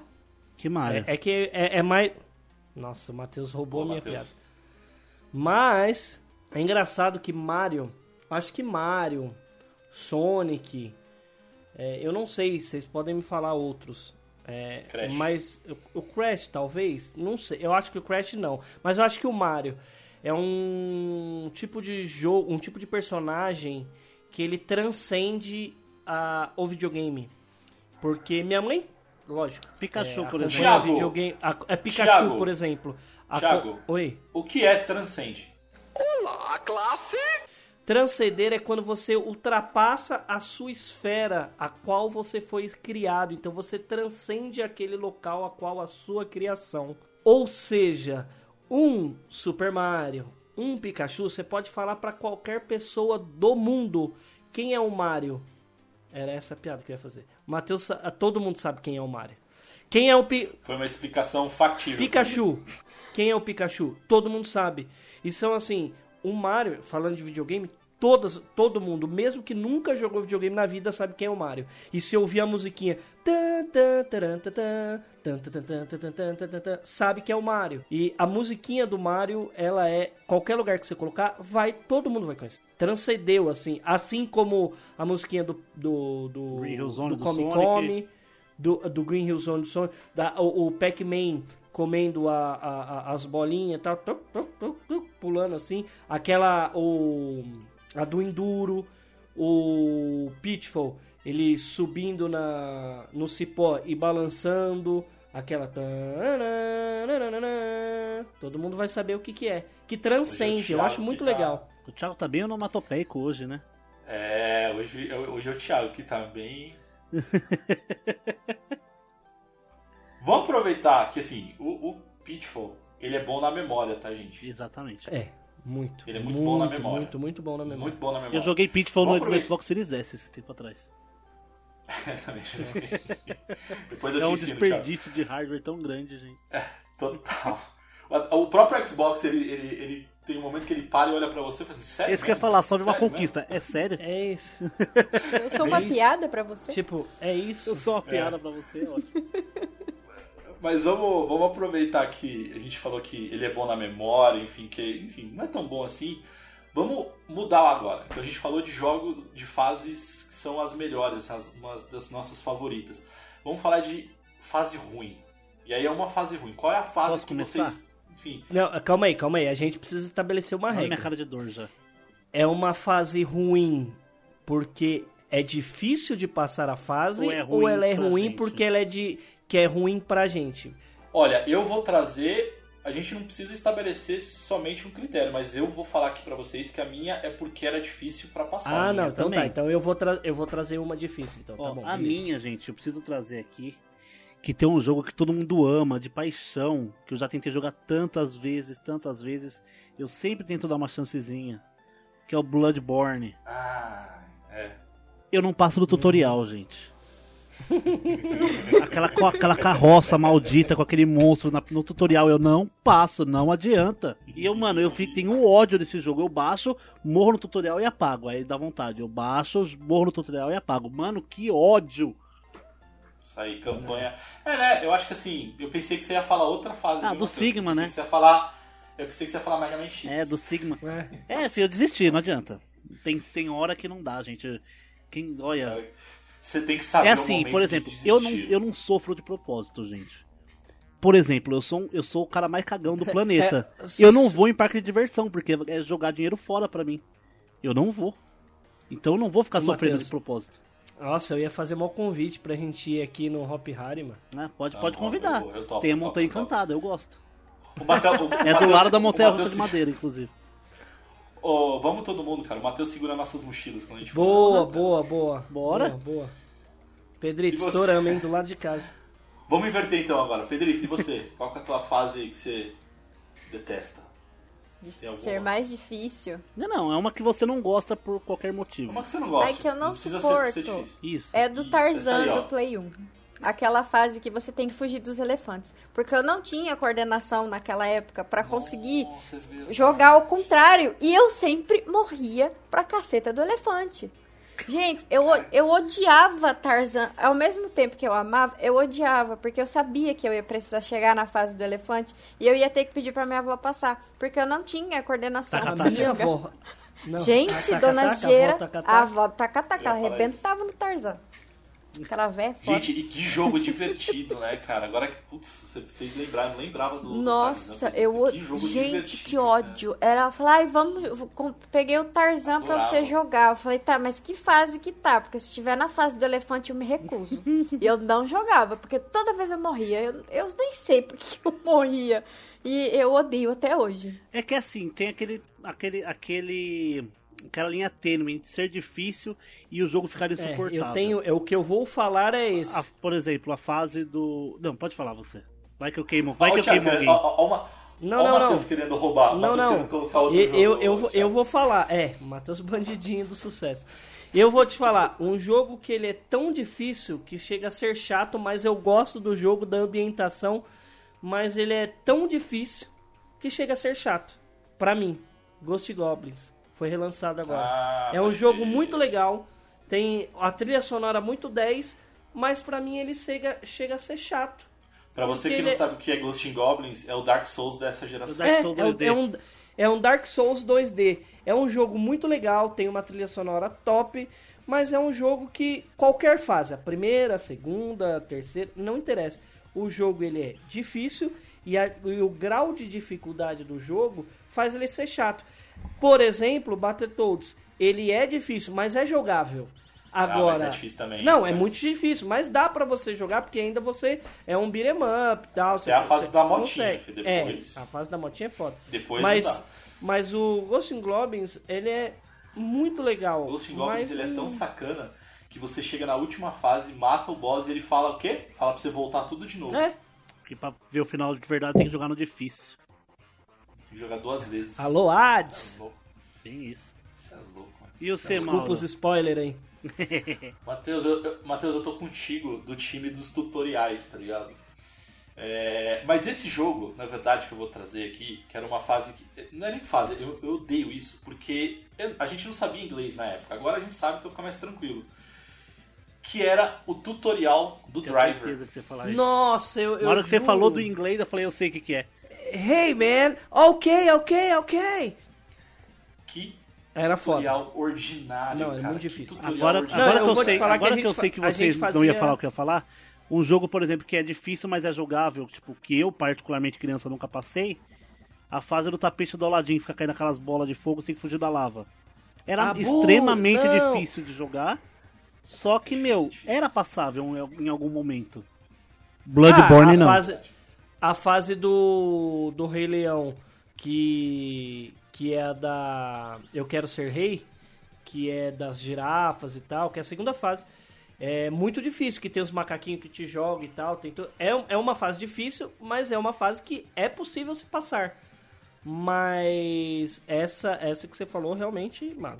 Que Mario? É, é que é, é mais. Nossa, o Matheus roubou a minha Matheus. piada. Mas é engraçado que Mario. Acho que Mario, Sonic. É, eu não sei, vocês podem me falar outros. É, Crash. Mas o, o Crash, talvez? Não sei. Eu acho que o Crash não. Mas eu acho que o Mario é um tipo de jogo, um tipo de personagem que ele transcende a, o videogame. Porque minha mãe, lógico. Pikachu, é, por exemplo. Videogame. a- é Pikachu, Thiago. por exemplo. A- Thiago. Oi. O que é transcende? Transcender é quando você ultrapassa a sua esfera a qual você foi criado. Então você transcende aquele local a qual a sua criação. Ou seja, um Super Mario, um Pikachu, você pode falar para qualquer pessoa do mundo quem é o Mario. Era essa a piada que eu ia fazer. Matheus, todo mundo sabe quem é o Mario. Quem é o Pi Foi uma explicação factível. Pikachu. Quem é o Pikachu? Todo mundo sabe. E são assim, o Mario, falando de videogame, todas, todo mundo, mesmo que nunca jogou videogame na vida, sabe quem é o Mario. E se ouvir a musiquinha, sabe que é o Mario. E a musiquinha do Mario, ela é qualquer lugar que você colocar, vai todo mundo vai conhecer. Transcendeu assim, assim como a musiquinha do do do, do, do Come Sonic. Come, do, do Green Hill Zone do Sonic, o, o Pac-Man comendo a, a- a- as bolinhas e tal, tuc, tuc, tuc, tuc, pulando assim. Aquela, o, a do Enduro, o Pitfall, ele subindo na, no cipó e balançando. Aquela. Todo mundo vai saber o que, que é. Que transcende, eu acho muito tá- legal. O Thiago tá bem onomatopeico hoje, né? É, hoje, hoje é o Thiago que tá bem. Vamos aproveitar que assim, o, o Pitfall, ele é bom na memória, tá, gente? Exatamente. É, muito. Ele é muito bom na memória. Muito, muito bom na memória. Muito bom na memória. Eu joguei Pitfall no, Vamos no aproveitar. Xbox Series S esse tempo atrás. Depois eu É te um ensino, Thiago. desperdício de hardware tão grande, gente. Total. O próprio Xbox, ele, ele, ele tem um momento que ele para e olha pra você e fala assim, sério? Esse quer mesmo? falar só de uma Sério conquista. É sério? É isso. Eu sou uma É isso. piada pra você? tipo, é isso. Eu sou uma piada pra você, ótimo. Mas vamos, vamos aproveitar que a gente falou que ele é bom na memória, enfim, que enfim, não é tão bom assim. Vamos mudar agora. Então a gente falou de jogos de fases que são as melhores, as, uma das nossas favoritas. Vamos falar de fase ruim. E aí é uma fase ruim. Qual é a fase Posso que começar? vocês. Enfim, Não, calma aí, calma aí. A gente precisa estabelecer uma Olha minha regra. cara de dor já. É uma fase ruim porque é difícil de passar a fase Ou é ou ruim ela é ruim gente? porque ela é de que é ruim pra gente. olha, eu vou trazer. A gente não precisa estabelecer somente um critério, mas eu vou falar aqui pra vocês que a minha é porque era difícil pra passar. Ah, A não, então também. tá. Então eu vou, eu vou trazer uma difícil, então Ó, tá bom. a beleza. minha, gente, eu preciso trazer aqui que tem um jogo que todo mundo ama, de paixão, que eu já tentei jogar tantas vezes, tantas vezes, eu sempre tento dar uma chancezinha, que é o Bloodborne. Ah, é. Eu não passo do tutorial, gente. aquela, aquela carroça maldita com aquele monstro na- no tutorial, eu não passo, não adianta. E eu, mano, eu fico, tenho um ódio desse jogo. Eu baixo, morro no tutorial e apago. Aí dá vontade. Eu baixo, morro no tutorial e apago. Mano, que ódio! Isso aí, campanha. É, né? Eu acho que assim, eu pensei que você ia falar outra fase. Ah, do? Sigma, Eu né? você ia falar. Eu pensei que você ia falar Mega Man X. É, do Sigma. É. É, filho, eu desisti, não adianta. Tem, tem hora que não dá, gente. Quem, olha. Você tem que saber É assim, por de exemplo, eu não, eu não sofro de propósito, gente. Por exemplo, eu sou, um- eu sou o cara mais cagão do planeta. É, Eu não vou em parque de diversão, porque é jogar dinheiro fora pra mim. Eu não vou. Então eu não vou ficar sofrendo Matheus. de propósito. Nossa, eu ia fazer mal convite pra gente ir aqui no Hop Harry, mano. né? Pode, Não, pode eu convidar. vou, eu topo, Tem a eu topo, Montanha eu topo. Encantada, eu gosto. O Matheus- o É do lado da Montanha Russa de Madeira, inclusive. Ô, vamos todo mundo, cara. O Matheus segura nossas mochilas quando a gente for. Boa, Matheus. boa, boa. Bora? Boa, boa. Pedrito, você? estouramos, hein, do lado de casa. Vamos inverter então agora. Pedrito, e você? Qual que é a tua fase que você detesta? De ser mais difícil. Não, não, é uma que você não gosta por qualquer motivo. É que você não gosta? É que eu não precisa suporto. Ser, ser difícil. Isso. É do Isso, Tarzan aí, do Play 1. Aquela fase que você tem que fugir dos elefantes. Porque eu não tinha coordenação naquela época pra conseguir Nossa, jogar ao contrário. E eu sempre morria pra caceta do elefante. Gente, eu, o- eu odiava Tarzan. Ao mesmo tempo que eu amava, eu odiava. Porque eu sabia que eu ia precisar chegar na fase do elefante. E eu ia ter que pedir pra minha avó passar. Porque eu não tinha coordenação. Taca, taca. minha avó. Não, Gente, taca, dona taca, Geira, a avó taca-taca, ela arrebentava no Tarzan. Aquela velha é foda. Gente, e que jogo divertido, né, cara? Agora que, putz, você fez lembrar, eu não lembrava do. do Nossa, Tarzan. eu Que jogo Gente, que ódio. Era falar, ai, vamos. Peguei o Tarzan pra Adorava. você jogar. Eu falei, tá, mas que fase que tá? Porque se estiver na fase do elefante, eu me recuso. e eu não jogava, porque toda vez eu morria. Eu, eu nem sei porque eu morria. E eu odeio até hoje. É que assim, tem aquele. aquele. aquele. Aquela linha tênue entre ser difícil e o jogo ficar É, insuportável. eu tenho, é, o que eu vou falar é esse. A- por exemplo, a fase do. Não, pode falar você. Vai que eu queimo. Vai Ó, que eu queimo alguém. ó, ó, ó, uma- Não, o não, Matheus não. querendo roubar. Não, Matheus não. querendo colocar outro Eu, jogo. eu, eu, vou- eu vou falar. É, Matheus Bandidinho do sucesso. Eu vou te falar, um jogo que ele é tão difícil que chega a ser chato, mas eu gosto do jogo, da ambientação, mas ele é tão difícil que chega a ser chato. Pra mim, Ghost Goblins. Foi relançado agora. Ah, é um jogo crer. muito legal, tem a trilha sonora muito 10, mas pra mim ele chega, chega a ser chato. Pra você que não ele é- sabe o que é Ghost in Goblins, é o Dark Souls dessa geração. É, Souls é um- 2D. É, um, é um Dark Souls 2D. É um jogo muito legal, tem uma trilha sonora top, mas é um jogo que qualquer fase, a primeira, a segunda, a terceira, não interessa. O jogo ele é difícil e, a- e o grau de dificuldade do jogo faz ele ser chato. Por exemplo, Battletoads, ele é difícil, mas é jogável. Agora, Ah, mas é difícil também. Não, é Mas- muito difícil, mas dá pra você jogar porque ainda você é um beat'em up, tal, você É a fase você da motinha, consegue. depois- É, a fase da motinha é foda. Depois mas, mas o Ghost in Goblins, ele é muito legal. O Ghost mas ele é tão sacana que você chega na última fase, mata o boss e ele fala o quê? Fala pra você voltar tudo de novo. É, Porque pra ver o final de verdade tem que jogar no difícil. Jogar duas vezes. alô, Hades! Você é. Tem isso. Você é louco, mano. E você, Desculpa Mauro? os spoilers aí. Matheus, eu, eu- Matheus, eu tô contigo do time dos tutoriais, tá ligado? É, mas esse jogo, na verdade, que eu vou trazer aqui, que era uma fase que. Não é nem fase, eu, eu odeio isso, porque eu- a gente não sabia inglês na época. Agora a gente sabe, então fica mais tranquilo. que era o tutorial do Tinha Driver. certeza que você falar isso. Nossa, eu. Na hora que você falou do inglês, eu falei, eu sei o que, que é. Hey man, ok, ok, ok. Que Era foda. tutorial ordinário, Não, é cara. muito difícil. Agora, ordinário. agora eu que eu vou te sei, que agora que eu sei que vocês gente não fazia- iam falar o que eu ia falar, um jogo, por exemplo, que é difícil, mas é jogável, tipo, que eu, particularmente criança, nunca passei, a fase do tapete do Aladdin, fica caindo aquelas bolas de fogo, que fugir da lava. Era Ah, extremamente não. difícil de jogar, só que, meu, era passável em algum momento. Bloodborne Ah, não. Fase, a fase do, do Rei Leão, que, que é a da Eu Quero Ser Rei, que é das girafas e tal, que é a segunda fase. É muito difícil, que tem os macaquinhos que te jogam e tal. Tem é, é uma fase difícil, mas é uma fase que é possível se passar. Mas essa, essa que você falou realmente, mano.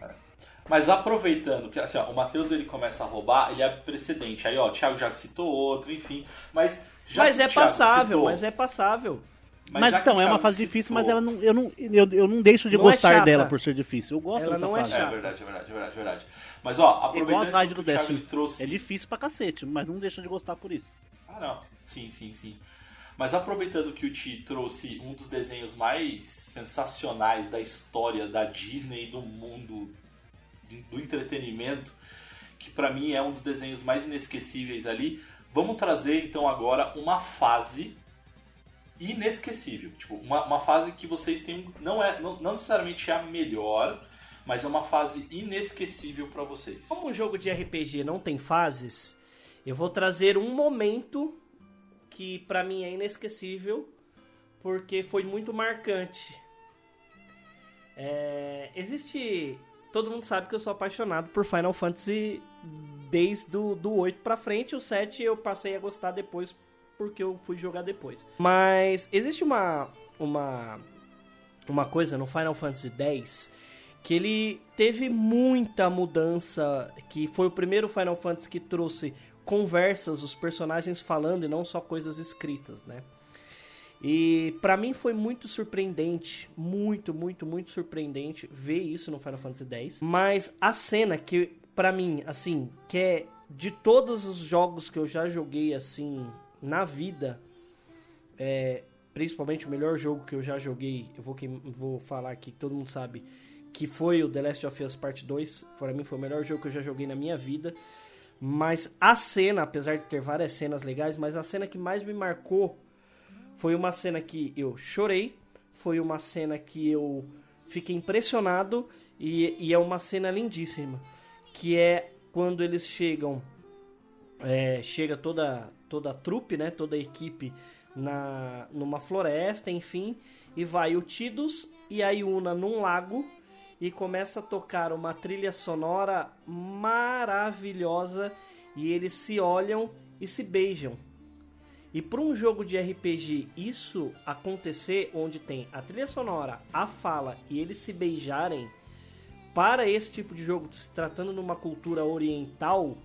Mas aproveitando que assim, ó, o Matheus ele começa a roubar, ele é precedente. Aí, ó, o Thiago já citou outro, enfim. Mas já Mas é passável, citou- mas é passável. Mas, que então, é uma fase citou- difícil, mas ela não, eu, não, eu, eu não deixo de Não é gostar chata. dela por ser difícil. Eu gosto Ela dessa não é fase. chata. É verdade, é verdade, é verdade, é verdade. Mas ó, É igual aproveitando as que do o Destiny. ele trouxe. É difícil pra cacete, mas não deixa de gostar por isso. Ah, não. Sim, sim, sim. Mas aproveitando que o Ti trouxe um dos desenhos mais sensacionais da história da Disney e do mundo do entretenimento, que pra mim é um dos desenhos mais inesquecíveis ali, vamos trazer então agora uma fase inesquecível. Tipo, uma, uma fase que vocês têm. Não, é, não, não necessariamente é a melhor, mas é uma fase inesquecível pra vocês. Como um jogo de RPG não tem fases, eu vou trazer um momento que pra mim é inesquecível, porque foi muito marcante. É, existe. Todo mundo sabe que eu sou apaixonado por Final Fantasy desde do, do 8 pra frente. O 7 eu passei a gostar depois porque eu fui jogar depois. Mas existe uma. uma. uma coisa no Final Fantasy X que ele teve muita mudança, que foi o primeiro Final Fantasy que trouxe conversas, os personagens falando e não só coisas escritas, né? E pra mim foi muito surpreendente, muito, muito, muito surpreendente ver isso no Final Fantasy X. Mas a cena que pra mim, assim, que é de todos os jogos que eu já joguei assim na vida, é, principalmente o melhor jogo que eu já joguei, eu vou, vou falar aqui, todo mundo sabe, que foi o The Last of Us Part 2. Para mim foi o melhor jogo que eu já joguei na minha vida. Mas a cena, apesar de ter várias cenas legais, mas a cena que mais me marcou foi uma cena que eu chorei, foi uma cena que eu fiquei impressionado e, e é uma cena lindíssima, que é quando eles chegam, é, chega toda toda a trupe, né, toda a equipe na numa floresta, enfim, e vai o Tidus e a Yuna num lago e começa a tocar uma trilha sonora maravilhosa e eles se olham e se beijam. E para um jogo de RPG isso acontecer onde tem a trilha sonora, a fala e eles se beijarem, para esse tipo de jogo se tratando de uma cultura oriental,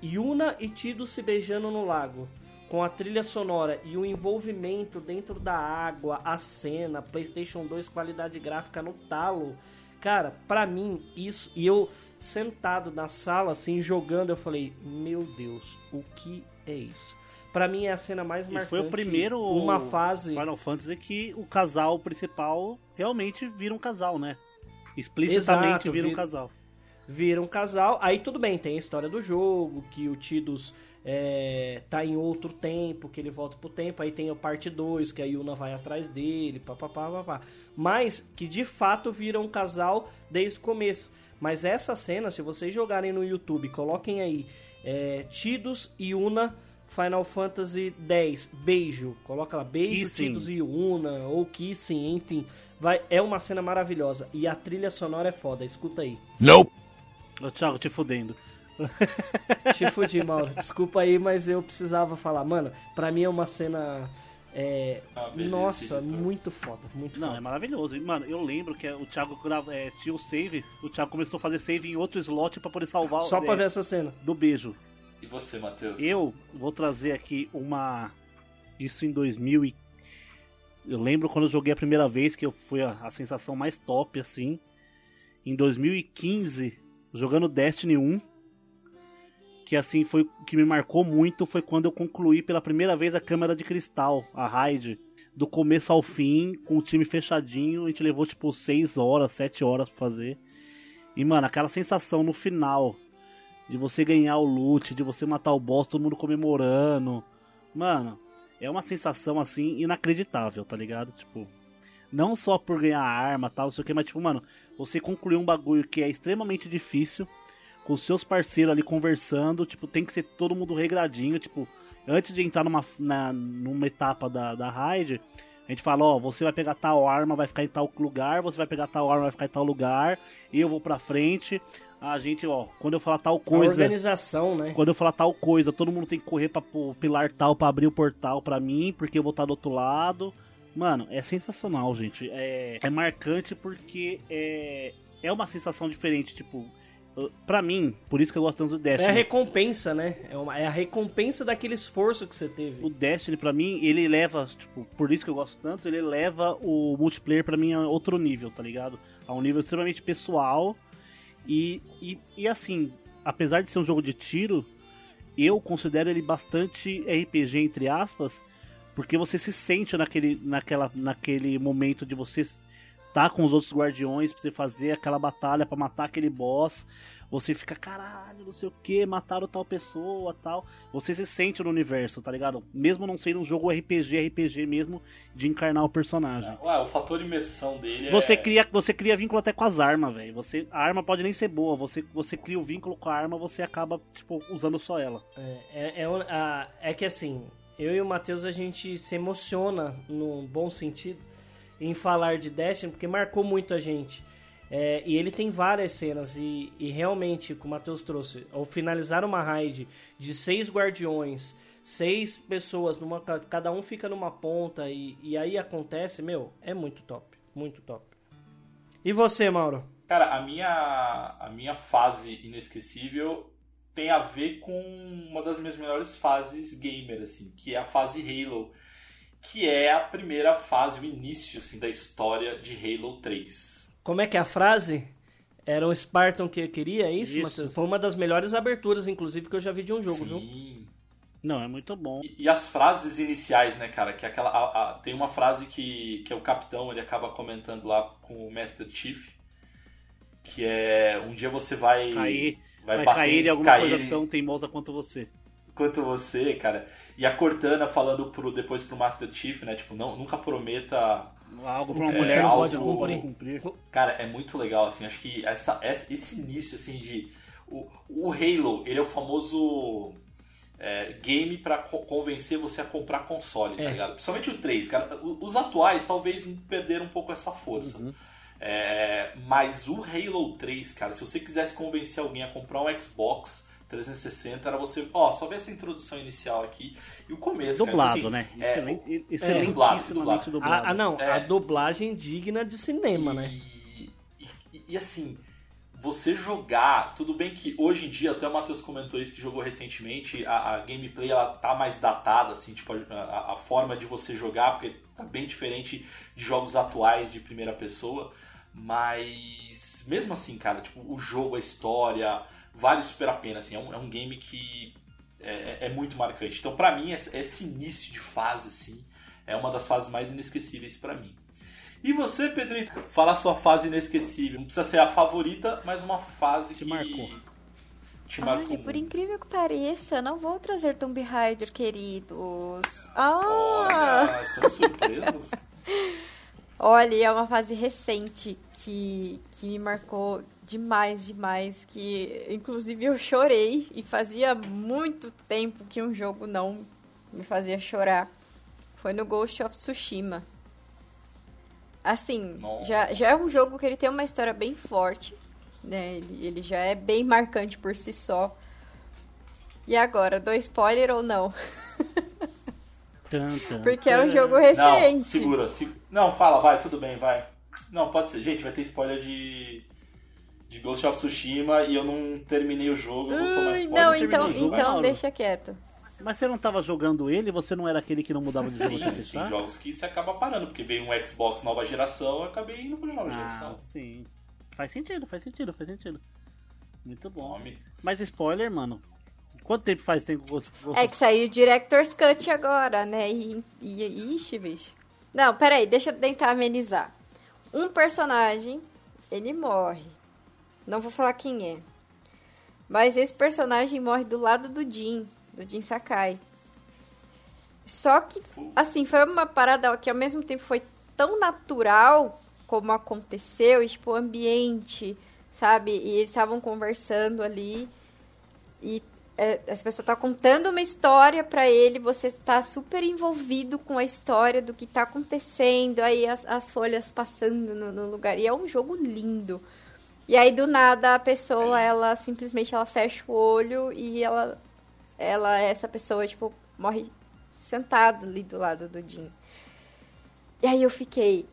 Yuna e Tido se beijando no lago, com a trilha sonora e o envolvimento dentro da água, a cena, PlayStation 2 qualidade gráfica no talo. Cara, pra mim isso e eu sentado na sala assim jogando, eu falei: "Meu Deus, o que é isso?" Pra mim é a cena mais E marcante. foi o primeiro uma fase Final Fantasy que o casal principal realmente vira um casal, né? Explicitamente Exato, vira um casal. vira um casal. Aí tudo bem, tem a história do jogo, que o Tidus é, tá em outro tempo, que ele volta pro tempo. Aí tem a parte 2, que a Yuna vai atrás dele, papapá, papá. Mas que de fato vira um casal desde o começo. Mas essa cena, se vocês jogarem no YouTube, coloquem aí é, Tidus e Yuna. Final Fantasy X, beijo. Coloca lá, beijo, Kissing. Tidus e Yuna, ou Kissing, enfim. Vai, é uma cena maravilhosa. E a trilha sonora é foda, escuta aí. Ô, Thiago, te fudendo. Te fudi, Mauro. Desculpa aí, mas eu precisava falar. Mano, pra mim é uma cena. É, Ah, beleza, nossa, editor. muito foda, muito Não, é foda. maravilhoso. E, Mano, eu lembro que o Thiago grava- é, tinha o save, o Thiago começou a fazer save em outro slot pra poder salvar o Só pra é, ver essa cena. do beijo. Você, Matheus? Eu vou trazer aqui uma. Isso em 2000 e... Eu lembro quando eu joguei a primeira vez, que eu- foi a, a sensação mais top, assim. Em 2015, jogando Destiny 1. que assim foi que me marcou muito foi quando eu concluí pela primeira vez a câmera de cristal, a Raid, do começo ao fim, com o time fechadinho, a gente levou tipo 6 horas, 7 horas pra fazer. E mano, aquela sensação no final de você ganhar o loot, de você matar o boss, todo mundo comemorando. Mano, é uma sensação assim inacreditável, tá ligado? Tipo, não só por ganhar arma, tal, não sei o que, mas tipo, mano, você concluir um bagulho que é extremamente difícil com seus parceiros ali conversando, tipo, tem que ser todo mundo regradinho, tipo, antes de entrar numa, na, numa etapa da, da raid, a gente fala, ó, você vai pegar tal arma, vai ficar em tal lugar, você vai pegar tal arma, vai ficar em tal lugar, eu vou pra frente, a gente, ó, quando eu falar tal A coisa... organização, né? Quando eu falar tal coisa, todo mundo tem que correr pra pilar tal, pra abrir o portal pra mim, porque eu vou estar do outro lado. Mano, é sensacional, gente. É, é marcante porque é, é uma sensação diferente, tipo... Pra mim, por isso que eu gosto tanto do É a Destiny. recompensa, né? É, uma- é a recompensa daquele esforço que você teve. O Destiny, pra mim, ele leva, tipo, por isso que eu gosto tanto, ele leva o multiplayer pra mim a outro nível, tá ligado? A um nível extremamente pessoal. E, e, e assim, apesar de ser um jogo de tiro, eu considero ele bastante RPG, entre aspas, porque você se sente naquele, naquela, naquele momento de você tá com os outros guardiões pra você fazer aquela batalha pra matar aquele boss. Você fica, caralho, não sei o que, mataram tal pessoa tal. Você se sente no universo, tá ligado? Mesmo não sendo um jogo RPG, RPG mesmo, de encarnar o personagem. Ué, o fator imersão dele Você é... cria, você cria vínculo até com as armas, velho. Você, a arma pode nem ser boa, você, você cria o vínculo com a arma, você acaba, tipo, usando só ela. É, é, é, é que assim, eu e o Matheus a gente se emociona, num bom sentido, em falar de Destiny, porque marcou muito a gente. É, e ele tem várias cenas, e, e realmente, como o Matheus trouxe, ao finalizar uma raid de seis guardiões, seis pessoas, numa, cada um fica numa ponta, e, e aí acontece, meu, é muito top, muito top. E você, Mauro? Cara, a minha, a minha fase inesquecível tem a ver com uma das minhas melhores fases gamer, assim, que é a fase Halo, que é a primeira fase, o início, assim, da história de Halo 3. Como é que é a frase? Era o Spartan que eu queria, é isso, Isso. Matheus? Foi uma das melhores aberturas, inclusive, que eu já vi de um jogo, viu? Sim. Não, é muito bom. E, e as frases iniciais, né, cara? Que é aquela. a- a- tem uma frase que, que é o capitão, ele acaba comentando lá com o Master Chief. Que é. Um dia você vai. Cair, Vai, vai bater, cair em alguma cair coisa em- tão teimosa quanto você. Quanto você, cara. E a Cortana falando pro, depois pro Master Chief, né? Tipo, não, nunca prometa. Algo pra uma É, mulher algo- pode cumprir. Cara, é muito legal, assim. Acho que essa, essa- esse início, assim, de. O, o Halo, ele é o famoso. é, game pra co- convencer você a comprar console, tá É. ligado? Principalmente o 3, cara. Os atuais talvez perderam um pouco essa força. Uhum. É, mas o Halo 3, cara, se você quisesse convencer alguém a comprar um Xbox 360, era você, ó, só ver essa introdução inicial aqui e o começo. Dublado, cara, né? é, Excelente, dublado, excelentissimamente dublado. Ah, ah, não, É. a dublagem digna de cinema, né? E, e- e, assim, você jogar, tudo bem que hoje em dia, até o Matheus comentou isso que jogou recentemente, a, a gameplay ela tá mais datada, assim, tipo, a, a- a forma de você jogar, porque tá bem diferente de jogos atuais de primeira pessoa, mas mesmo assim, cara, tipo, o jogo, a história, vale super a pena, assim, é um, é um game que é, é muito marcante. Então, pra mim, esse, início de fase, assim, é uma das fases mais inesquecíveis pra mim. E você, Pedrito, fala a sua fase inesquecível. Não precisa ser a favorita, mas uma fase Te que marcou. te marcou. Por muito. incrível que pareça, não vou trazer Tomb Raider, queridos. Ah! Olha, estamos surpresos. Olha, é uma fase recente que, que me marcou demais, demais. Que inclusive eu chorei e fazia muito tempo que um jogo não me fazia chorar. Foi no Ghost of Tsushima. Assim, Nossa. já, já é um jogo que ele tem uma história bem forte, né? Ele, ele já é bem marcante por si só. E agora, dou spoiler ou não? Porque é um jogo Não, recente. segura. se- Não, fala, vai, tudo bem, vai. Não, pode ser. Gente, vai ter spoiler de. De Ghost of Tsushima e eu não terminei o jogo, eu vou tomar Ai, spoiler. não, então, jogo, então deixa quieto. Mas você não tava jogando ele? Você não era aquele que não mudava de jogo Sim, mas tem jogos que você acaba parando, porque veio um Xbox nova geração, eu acabei indo pro nova Ah, geração. Quanto tempo faz tem que É que saiu o Director's Cut agora, né? E, e, ixi, bicho. Não, peraí, deixa eu tentar amenizar. Um personagem, ele morre. Não vou falar quem é. Mas esse personagem morre do lado do Jin, do Jin Sakai. Só que, assim, foi uma parada que ao mesmo tempo foi tão natural como aconteceu, e, tipo, o ambiente, sabe? E eles estavam conversando ali e é, essa pessoa tá contando uma história pra ele, você tá super envolvido com a história do que tá acontecendo, aí as, as folhas passando no, no lugar. E é um jogo lindo. E aí do nada a pessoa, ela simplesmente ela fecha o olho e ela ela essa pessoa tipo morre sentado ali do lado do Jim. E aí eu fiquei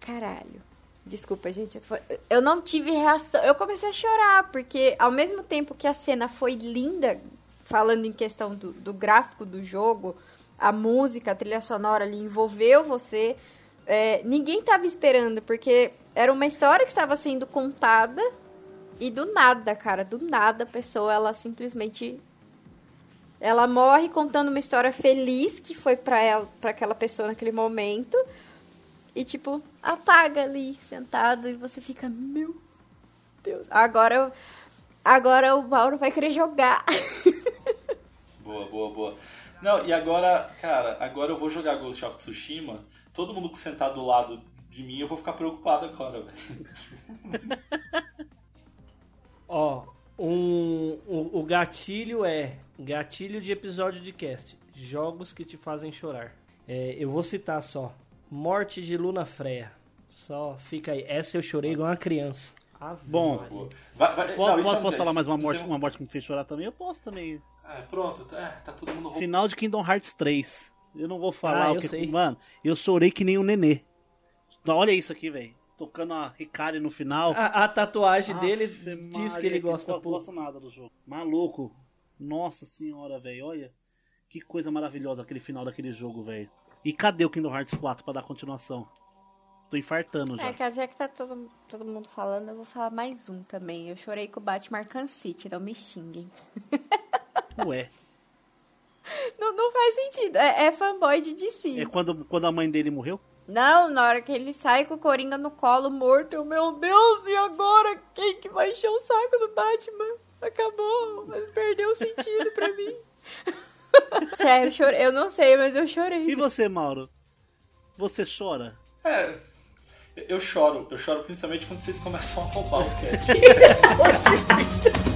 caralho. Desculpa, gente. eu Eu não tive reação. Eu comecei a chorar, porque ao mesmo tempo que a cena foi linda, falando em questão do, do gráfico do jogo, a música, a trilha sonora ali envolveu você. É, ninguém tava esperando, porque era uma história que estava sendo contada e do nada, cara, do nada a pessoa, ela simplesmente ela morre contando uma história feliz que foi pra ela, para aquela pessoa naquele momento. E tipo, apaga ali, sentado, e você fica, meu Deus. Agora, agora o Mauro vai querer jogar. Boa, boa, boa. Não, e agora, cara, agora eu vou jogar Ghost of Tsushima. Todo mundo que sentar do lado de mim, eu vou ficar preocupado agora, velho. Ó, um, o, o gatilho é gatilho de episódio de cast. Jogos que te fazem chorar. É, eu vou citar só. Morte de Luna Freya. Só fica aí. Essa eu chorei igual uma criança. Ave Bom. Vai, vai, Posso, não, isso posso, é- posso falar mais uma morte, uma morte que me fez chorar também? Eu posso também. É, pronto, tá- é, tá todo mundo. Final de Kingdom Hearts 3. Eu não vou falar Ah, o eu que. sei. Mano, eu chorei que nem um nenê. Olha isso aqui, velho. Tocando a Ricari no final. A, a tatuagem Aff, dele diz Maria, que ele gosta Não gosto nada do jogo. Maluco. Nossa senhora, velho. Olha. Que coisa maravilhosa aquele final daquele jogo, velho. E cadê o Kingdom Hearts 4 pra dar continuação? Tô infartando já. É, cara, já que tá todo, todo mundo falando, eu vou falar mais um também. Eu chorei com o Batman Arkham City, não me xinguem. Ué. Não, não faz sentido. É, é fanboy de DC. É quando, quando a mãe dele morreu? Não, na hora que ele sai com o Coringa no colo morto, eu, meu Deus, e agora? Quem que vai encher o saco do Batman? Acabou, mas perdeu o sentido pra mim. Sério, eu chorei. Eu não sei, mas eu chorei. E você, Mauro? Você chora? É, eu choro. Eu choro principalmente quando vocês começam a roubar o cast.